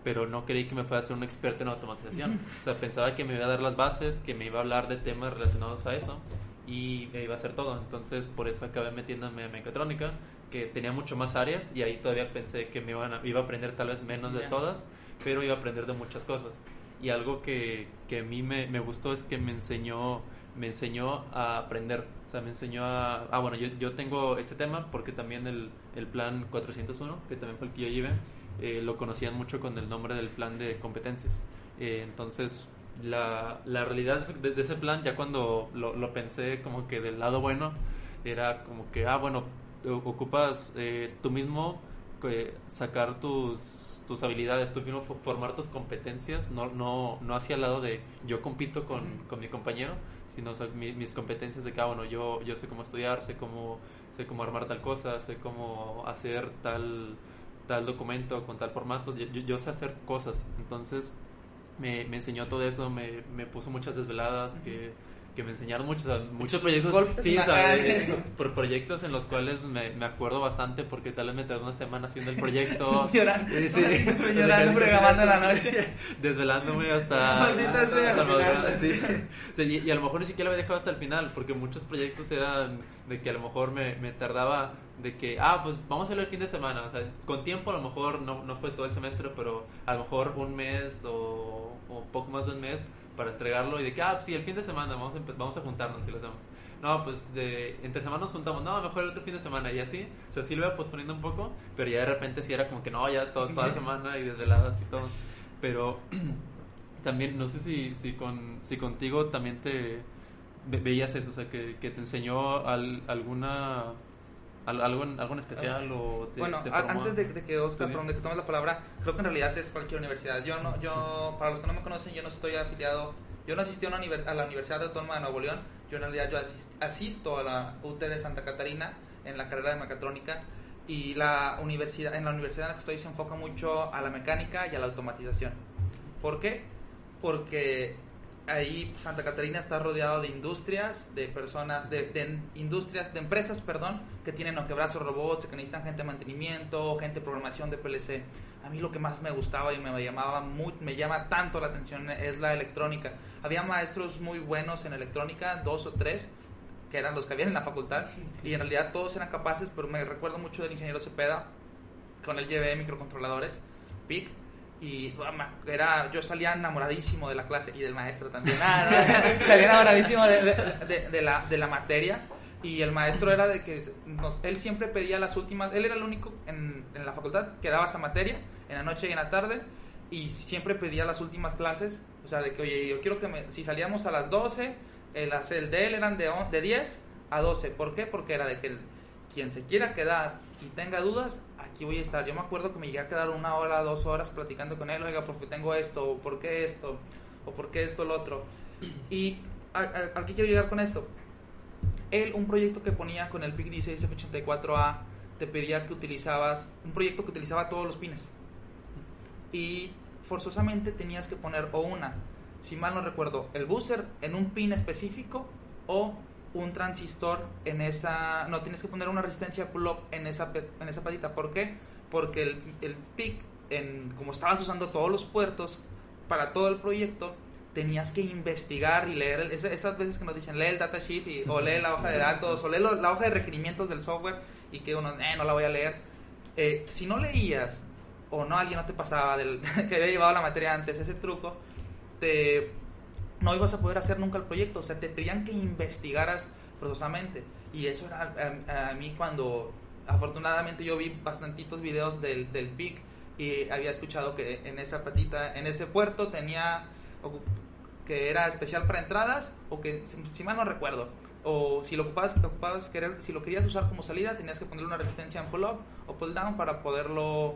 pero no creí que me fuera a ser un experto en automatización. [LAUGHS] O sea pensaba que me iba a dar las bases que me iba a hablar de temas relacionados a eso y me iba a hacer todo. Entonces, por eso acabé metiéndome a mecatrónica, que tenía mucho más áreas y ahí todavía pensé que me iban a- iba a aprender tal vez menos de Ya. todas, pero iba a aprender de muchas cosas. Y algo que, que a mí me, me gustó es que me enseñó, me enseñó a aprender. O sea, me enseñó a... Ah, bueno, yo, yo tengo este tema porque también el, el plan 401, que también fue el que yo llevé, eh, lo conocían mucho con el nombre del plan de competencias. Eh, entonces, la, la realidad de, ese plan, ya cuando lo, lo pensé como que del lado bueno, era como que, ah, bueno, ocupas eh, tú mismo eh, sacar tus, tus habilidades, tú mismo formar tus competencias, no, no, no hacia el lado de yo compito con, con mi compañero, sino mis competencias de que, ah, bueno, yo, yo sé cómo estudiar, sé cómo, sé cómo armar tal cosa, sé cómo hacer tal, tal documento con tal formato, yo, yo sé hacer cosas, entonces me, me enseñó todo eso, me, me puso muchas desveladas, que que me enseñaron muchos, muchos proyectos. Sí, ¿sabes? por proyectos en los cuales me, me, acuerdo bastante porque tal vez me tardé una semana haciendo el proyecto. [LAUGHS] llorando, sí, llorando, [LAUGHS] programando la noche. [LAUGHS] Desvelándome hasta. Maldita sea. sí. y, y, a lo mejor ni siquiera lo había dejado hasta el final porque muchos proyectos eran de que a lo mejor me, me tardaba de que, ah, pues vamos a hacerlo el fin de semana. O sea, con tiempo a lo mejor no, no fue todo el semestre, pero a lo mejor un mes o, o poco más de un mes para entregarlo y de que, ah, sí, el fin de semana vamos a, vamos a juntarnos y lo hacemos. No, pues de, entre semana nos juntamos, no, mejor el otro fin de semana y así. O sea, sí lo iba posponiendo un poco, pero ya de repente sí era como que no, ya todo, toda la [LAUGHS] semana y desde desveladas y todo. Pero [CLEARS THROAT] también, no sé si, si, con, si contigo también te veías eso, o sea, que, que te enseñó al, alguna ¿Algo en, algo en especial o Bueno, antes de, que Oscar, perdón, de que tomes la palabra, creo que en realidad es cualquier universidad. Yo no, yo, para los que no me conocen, yo no estoy afiliado, yo no asistí a, una a la Universidad Autónoma de Nuevo León, yo en realidad yo asisto a la UT de Santa Catarina en la carrera de mecatrónica y la universidad, en la universidad en la que estoy se enfoca mucho a la mecánica y a la automatización. ¿Por qué? Porque ahí Santa Catarina está rodeado de industrias, de personas, de, industrias, de empresas, perdón, que tienen o que brazos robots, que necesitan gente de mantenimiento, gente de programación de PLC. A mí lo que más me gustaba y me llamaba muy, me llama tanto la atención es la electrónica. Había maestros muy buenos en electrónica, dos o tres, que eran los que habían en la facultad, y en realidad todos eran capaces, pero me recuerdo mucho del ingeniero Cepeda, con el GBE microcontroladores, PIC, y era yo salía enamoradísimo de la clase y del maestro también. [LAUGHS] Salía enamoradísimo de, de, la, de la materia. Y el maestro era de que él siempre pedía las últimas él era el único en, en, la facultad que daba esa materia en la noche y en la tarde. Y siempre pedía las últimas clases. O sea de que oye yo quiero que me, si salíamos a las 12 el, el de él eran de, de 10 a 12 ¿por qué? porque era de que el, quien se quiera quedar y tenga dudas aquí voy a estar. Yo me acuerdo que me llegué a quedar una hora, dos horas platicando con él, oiga, porque tengo esto, o por qué esto, o por qué esto, lo otro. Y ¿a, qué quiero llegar con esto? Él, un proyecto que ponía con el PIC 16F84A, te pedía que utilizabas, un proyecto que utilizaba todos los pines. Y forzosamente tenías que poner o una, si mal no recuerdo, el booster en un pin específico o un transistor en esa, no, tienes que poner una resistencia pull-up en esa, en esa patita. ¿Por qué? Porque el, el PIC, en, como estabas usando todos los puertos para todo el proyecto, tenías que investigar y leer, esas, veces que nos dicen, lee el datasheet o lee la hoja de datos, o lee la hoja de requerimientos del software y que uno, eh, no la voy a leer. Eh, si no leías, o no, alguien no te pasaba, del, [LAUGHS] que había llevado la materia antes, ese truco, te no ibas a poder hacer nunca el proyecto. O sea, te pedían que investigaras forzosamente. Y eso era a, mí cuando, afortunadamente yo vi bastantitos videos del, del PIC y había escuchado que en esa patita, en ese puerto tenía que era especial para entradas o que, si mal no recuerdo, o si lo ocupabas, querer, si lo querías usar como salida, tenías que ponerle una resistencia en pull up o pull down para poderlo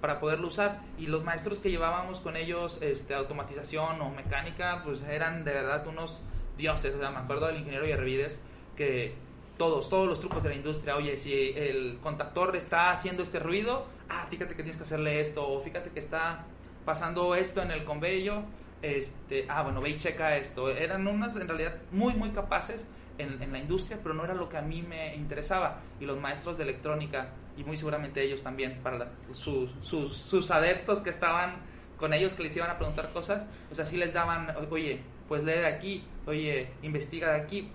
para poderlo usar. Y los maestros que llevábamos con ellos este, automatización o mecánica, pues eran de verdad unos dioses. O sea, me acuerdo del ingeniero Yervides que todos, todos los trucos de la industria, oye, si el contactor está haciendo este ruido, ah, fíjate que tienes que hacerle esto, o fíjate que está pasando esto en el conveyo, este, ah, bueno, ve y checa esto. Eran unas, en realidad, muy, muy capaces en, en la industria, pero no era lo que a mí me interesaba. Y los maestros de electrónica y muy seguramente ellos también, para sus, sus, sus, adeptos que estaban con ellos, que les iban a preguntar cosas, o sea, sí les daban, oye, pues lee de aquí, oye, investiga de aquí,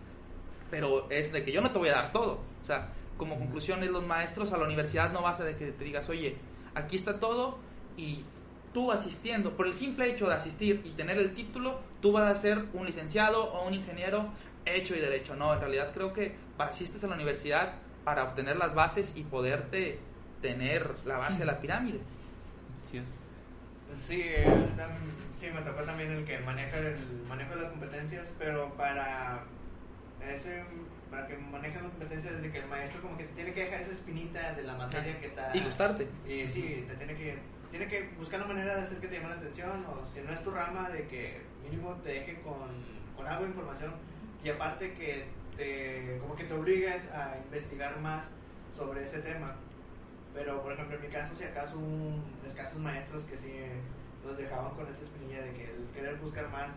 pero es de que yo no te voy a dar todo. O sea, como conclusión es los maestros a la universidad no basta de que te digas, oye, aquí está todo y tú asistiendo, por el simple hecho de asistir y tener el título, tú vas a ser un licenciado o un ingeniero hecho y derecho. No, en realidad creo que asistes a la universidad para obtener las bases y poderte tener la base de la pirámide. Sí, sí, sí, me tocó también el que maneja el manejo de las competencias, pero para ese, para que manejen las competencias desde que el maestro como que tiene que dejar esa espinita de la materia que está... Y gustarte. Y sí, te tiene que, tiene que buscar la manera de hacer que te llame la atención, o si no es tu rama, de que mínimo te deje con, con algo de información, y aparte que te, como que te obligues a investigar más sobre ese tema. Pero, por ejemplo, en mi caso, si acaso un escasos maestros que sí nos dejaban con esa espinilla de que el querer buscar más,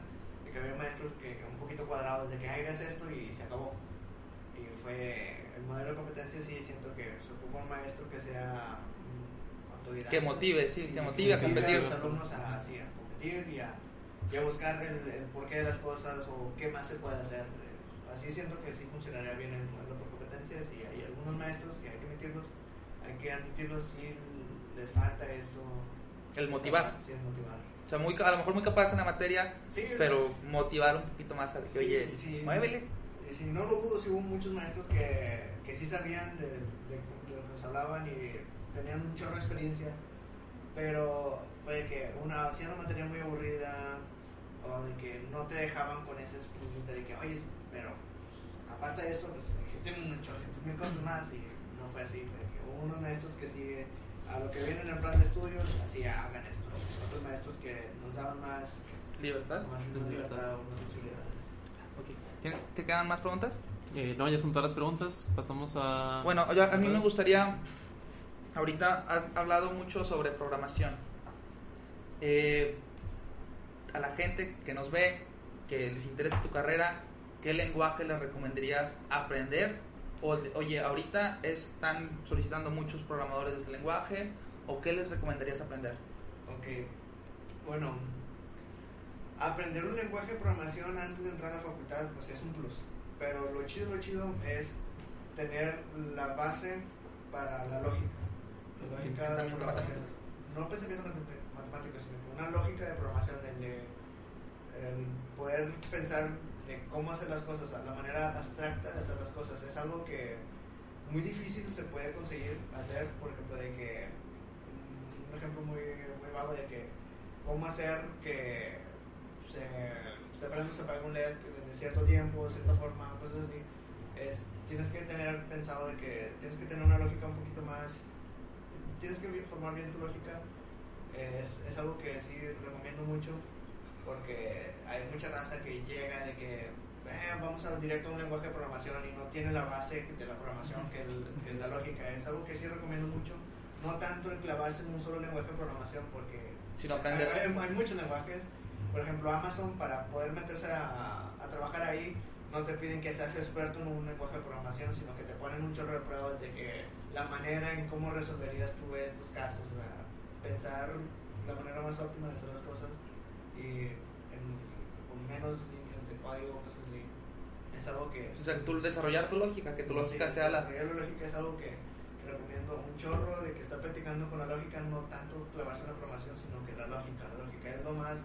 de que había maestros que un poquito cuadrados, de que ay, es esto y se acabó. Y fue el modelo de competencia, sí, siento que se ocupa un maestro que sea mm, autodidacta. Que motive, sí, que motive a competir. a los alumnos a, sí, a competir y a, y a buscar el, el, porqué de las cosas o qué más se puede hacer. Así siento que sí funcionaría bien el modelo por competencias y hay algunos maestros que hay que admitirlos, hay que admitirlos si les falta eso. El motivar. Sí, el motivar. O sea, muy, a lo mejor muy capaz en la materia, Sí, pero motivar un poquito más a que, oye, sí. muévele. Y si no lo dudo, sí hubo muchos maestros que, que sí sabían de, de, de lo que nos hablaban y tenían un chorro de experiencia, pero fue que una hacían una materia muy aburrida de que no te dejaban con esa espinita de que, oye, pero aparte de esto, pues existen un chorrocientos mil cosas más y no fue así. Hubo unos maestros que sí, a lo que viene en el plan de estudios, así hagan esto. Otros maestros que nos daban más, Libertad. más libertad o más posibilidades. Ok. ¿Tien- ¿Te quedan más preguntas? Eh, no, ya son todas las preguntas. Pasamos a. Bueno, a mí me gustaría, ahorita has hablado mucho sobre programación. Eh, a la gente que nos ve, que les interesa tu carrera, ¿qué lenguaje les recomendarías aprender? O, oye, ahorita están solicitando muchos programadores de ese lenguaje, ¿o qué les recomendarías aprender? Ok, bueno, aprender un lenguaje de programación antes de entrar a la facultad, pues es un plus. Pero lo chido, lo chido es tener la base para la lógica. La lógica de Pensamiento programación. No pensamiento mate- matemático, sino una lógica de programación, el, el poder pensar de cómo hacer las cosas, la manera abstracta de hacer las cosas. Es algo que muy difícil se puede conseguir hacer, por ejemplo, de que, un ejemplo muy, muy vago de que, cómo hacer que se, se prenda se un LED en cierto tiempo, cierta forma, cosas así. Es, tienes que tener pensado de que tienes que tener una lógica un poquito más, tienes que formar bien tu lógica. Es, es algo que sí recomiendo mucho porque hay mucha raza que llega de que eh, vamos a directo a un lenguaje de programación y no tiene la base de la programación que, el- que es la lógica. Es algo que sí recomiendo mucho. No tanto el clavarse en un solo lenguaje de programación porque Sino aprender. hay, hay- hay muchos lenguajes. Por ejemplo, Amazon para poder meterse a, a trabajar ahí no te piden que seas experto en un lenguaje de programación, sino que te ponen un chorro de pruebas de que la manera en cómo resolverías tú estos casos, pensar la manera más óptima de hacer las cosas y en- con menos líneas de código, cosas así. Es algo que... O sea, tú desarrollar tu lógica, que tu Sí, lógica sea la... desarrollar la lógica es algo que, que recomiendo un chorro de que está practicando con la lógica, no tanto clavarse en la programación, sino que la lógica. La lógica es lo más,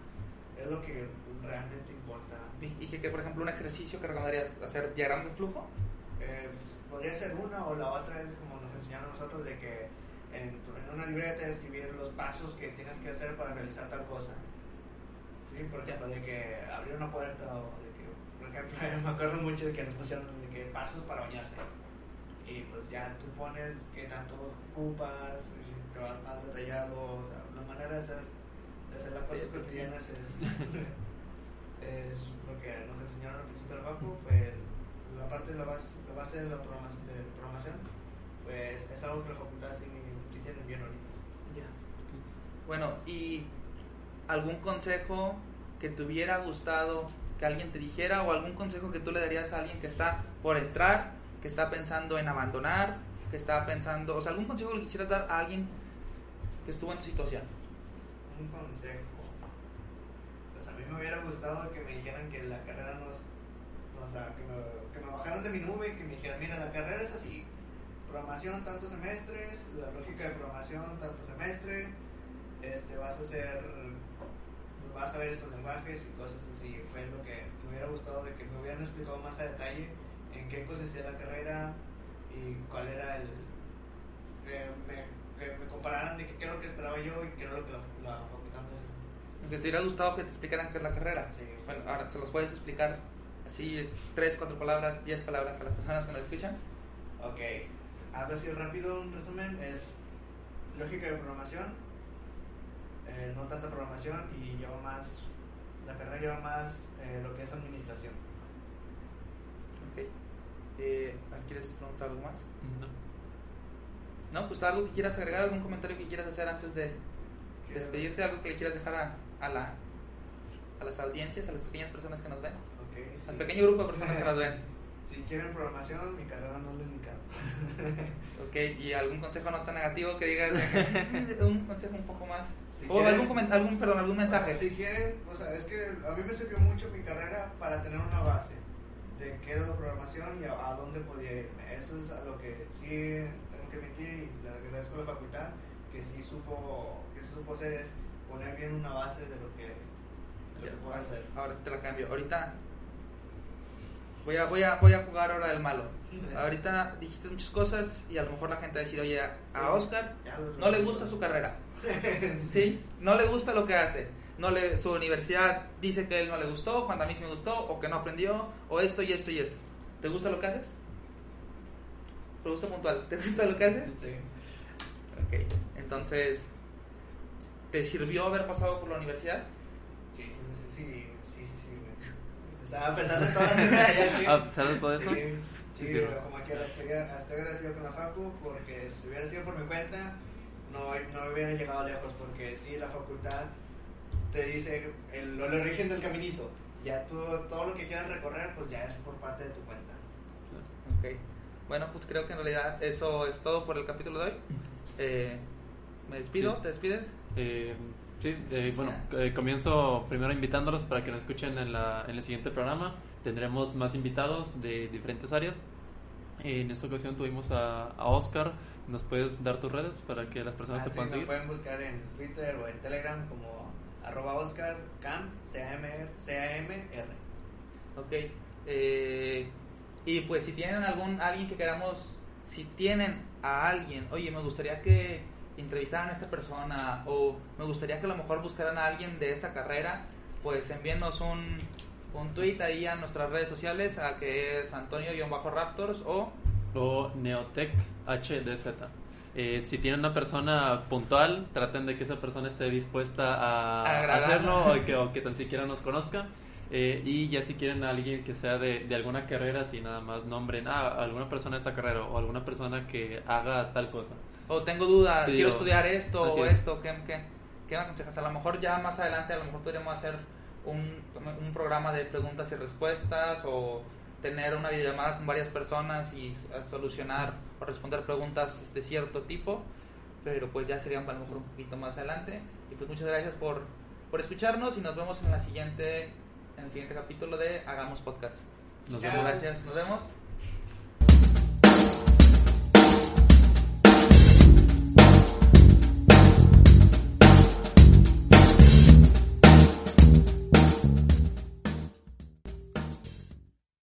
es lo que realmente importa. Y que, por ejemplo, un ejercicio que recomendarías hacer diagramas de flujo. Eh, podría ser una o la otra es como nos enseñaron nosotros de que en, en una libreta escribir los pasos que tienes que hacer para realizar tal cosa. Sí, por ejemplo, de que abrir una puerta o de que, por ejemplo, [LAUGHS] me acuerdo mucho de que nos pusieron de que pasos para bañarse. Y pues ya tú pones qué tanto ocupas, si te vas más detallado, o sea, la manera de hacer, de hacer las cosas cotidianas es, es lo que nos enseñaron al principio del banco, fue la parte de la base, la base de la programación, de programación pues es algo que la facultad sí tienen bien ahorita. Ya. Bueno, y algún consejo que te hubiera gustado que alguien te dijera o algún consejo que tú le darías a alguien que está por entrar, que está pensando en abandonar, que está pensando, o sea, algún consejo que le quisieras dar a alguien que estuvo en tu situación. Un consejo. Pues a mí me hubiera gustado que me dijeran que la carrera nos. O sea, que me, que me bajaran de mi nube y que me dijeran: mira, la carrera es así. Programación tantos semestres, la lógica de programación tanto semestre. Este, vas a hacer. Vas a ver estos lenguajes y cosas así. Fue lo que me hubiera gustado de que me hubieran explicado más a detalle en qué consistía la carrera y cuál era el. Que me, que me compararan de qué era lo que esperaba yo y qué era lo que la, la facultad Que te hubiera gustado que te explicaran qué es la carrera. Sí. Bueno, ahora se los puedes explicar Sí, tres, cuatro palabras, diez palabras a las personas que nos escuchan. Ok, hablo así rápido, un resumen, es lógica de programación, eh, no tanta programación y lleva más, la carrera lleva más eh, lo que es administración. Ok. Eh, ¿Quieres preguntar algo más? No. No, pues algo que quieras agregar, algún comentario que quieras hacer antes de ¿Qué- despedirte, algo que le quieras dejar a, a la, a las audiencias, a las pequeñas personas que nos ven, Ok, sí. al pequeño grupo de personas que nos ven. Si quieren programación, mi carrera no es la [LAUGHS] indicada. Ok, y algún consejo no tan negativo que digas, un consejo un poco más. Si o quieren- algún, algún, perdón, algún mensaje. O sea, si quieren, o sea, es que a mí me sirvió mucho mi carrera para tener una base de qué era la programación y a, a dónde podía irme. Eso es a lo que sí tengo que admitir y le agradezco a la facultad que sí supo, que sí supo hacer es poner bien una base de lo que, de lo que puedo hacer. Ahora te la cambio. Ahorita voy a, voy a, voy a jugar ahora del malo. Ahorita dijiste muchas cosas y a lo mejor la gente va a decir, oye, a Oscar no le gusta su carrera. [LAUGHS] ¿Sí? No le gusta lo que hace. No le, su universidad dice que a él no le gustó, cuando a mí sí me gustó, o que no aprendió, o esto y esto y esto. ¿Te gusta lo que haces? Pregunta puntual. ¿Te gusta lo que haces? Sí. Ok. Entonces, ¿te sirvió haber pasado por la universidad? Sí, sí, sí, sí, sí, sí, sí, güey. O sea, a pesar de las batallas, sí. A pesar de todo eso, [LAUGHS] Sí, Sí, sí, como quiera, estoy, estoy agradecido con la Facu porque si hubiera sido por mi cuenta, no, no hubiera llegado lejos porque sí, la facultad te dice el, el origen del caminito. Ya tú, todo lo que quieras recorrer, pues ya es por parte de tu cuenta. Ok. Bueno, pues creo que en realidad eso es todo por el capítulo de hoy. Eh, me despido, Sí. ¿te despides? Eh, sí, eh, bueno, eh, comienzo primero invitándolos para que nos escuchen en, la, en el siguiente programa. Tendremos más invitados de diferentes áreas. En esta ocasión tuvimos a, a Oscar. ¿Nos puedes dar tus redes para que las personas te Así puedan seguir? pueden buscar en Twitter o en Telegram como arroba Oscar Cam, C-A-M-R. C-A-M-R. Ok. Eh, y pues si tienen algún alguien que queramos, si tienen a alguien, oye, me gustaría que entrevistaran a esta persona o me gustaría que a lo mejor buscaran a alguien de esta carrera, pues envíenos un, un tweet ahí a nuestras redes sociales, a que es Antonio-Raptors o o Neotech HDZ. Eh, si tienen una persona puntual, traten de que esa persona esté dispuesta a, hacerlo o que, [LAUGHS] o que tan siquiera nos conozca. Eh, y ya si quieren a alguien que sea de, de alguna carrera, si nada más nombren a alguna persona de esta carrera o alguna persona que haga tal cosa. O tengo dudas, Sí, quiero o- estudiar esto o es. esto, ¿qué, qué, qué me aconsejas? A lo mejor ya más adelante, a lo mejor podríamos hacer un, un programa de preguntas y respuestas o tener una videollamada con varias personas y solucionar o responder preguntas de cierto tipo, pero pues ya sería a lo mejor un poquito más adelante. Y pues muchas gracias por, por escucharnos y nos vemos en la siguiente en el siguiente capítulo de Hagamos Podcast. Nos vemos. Gracias, nos vemos.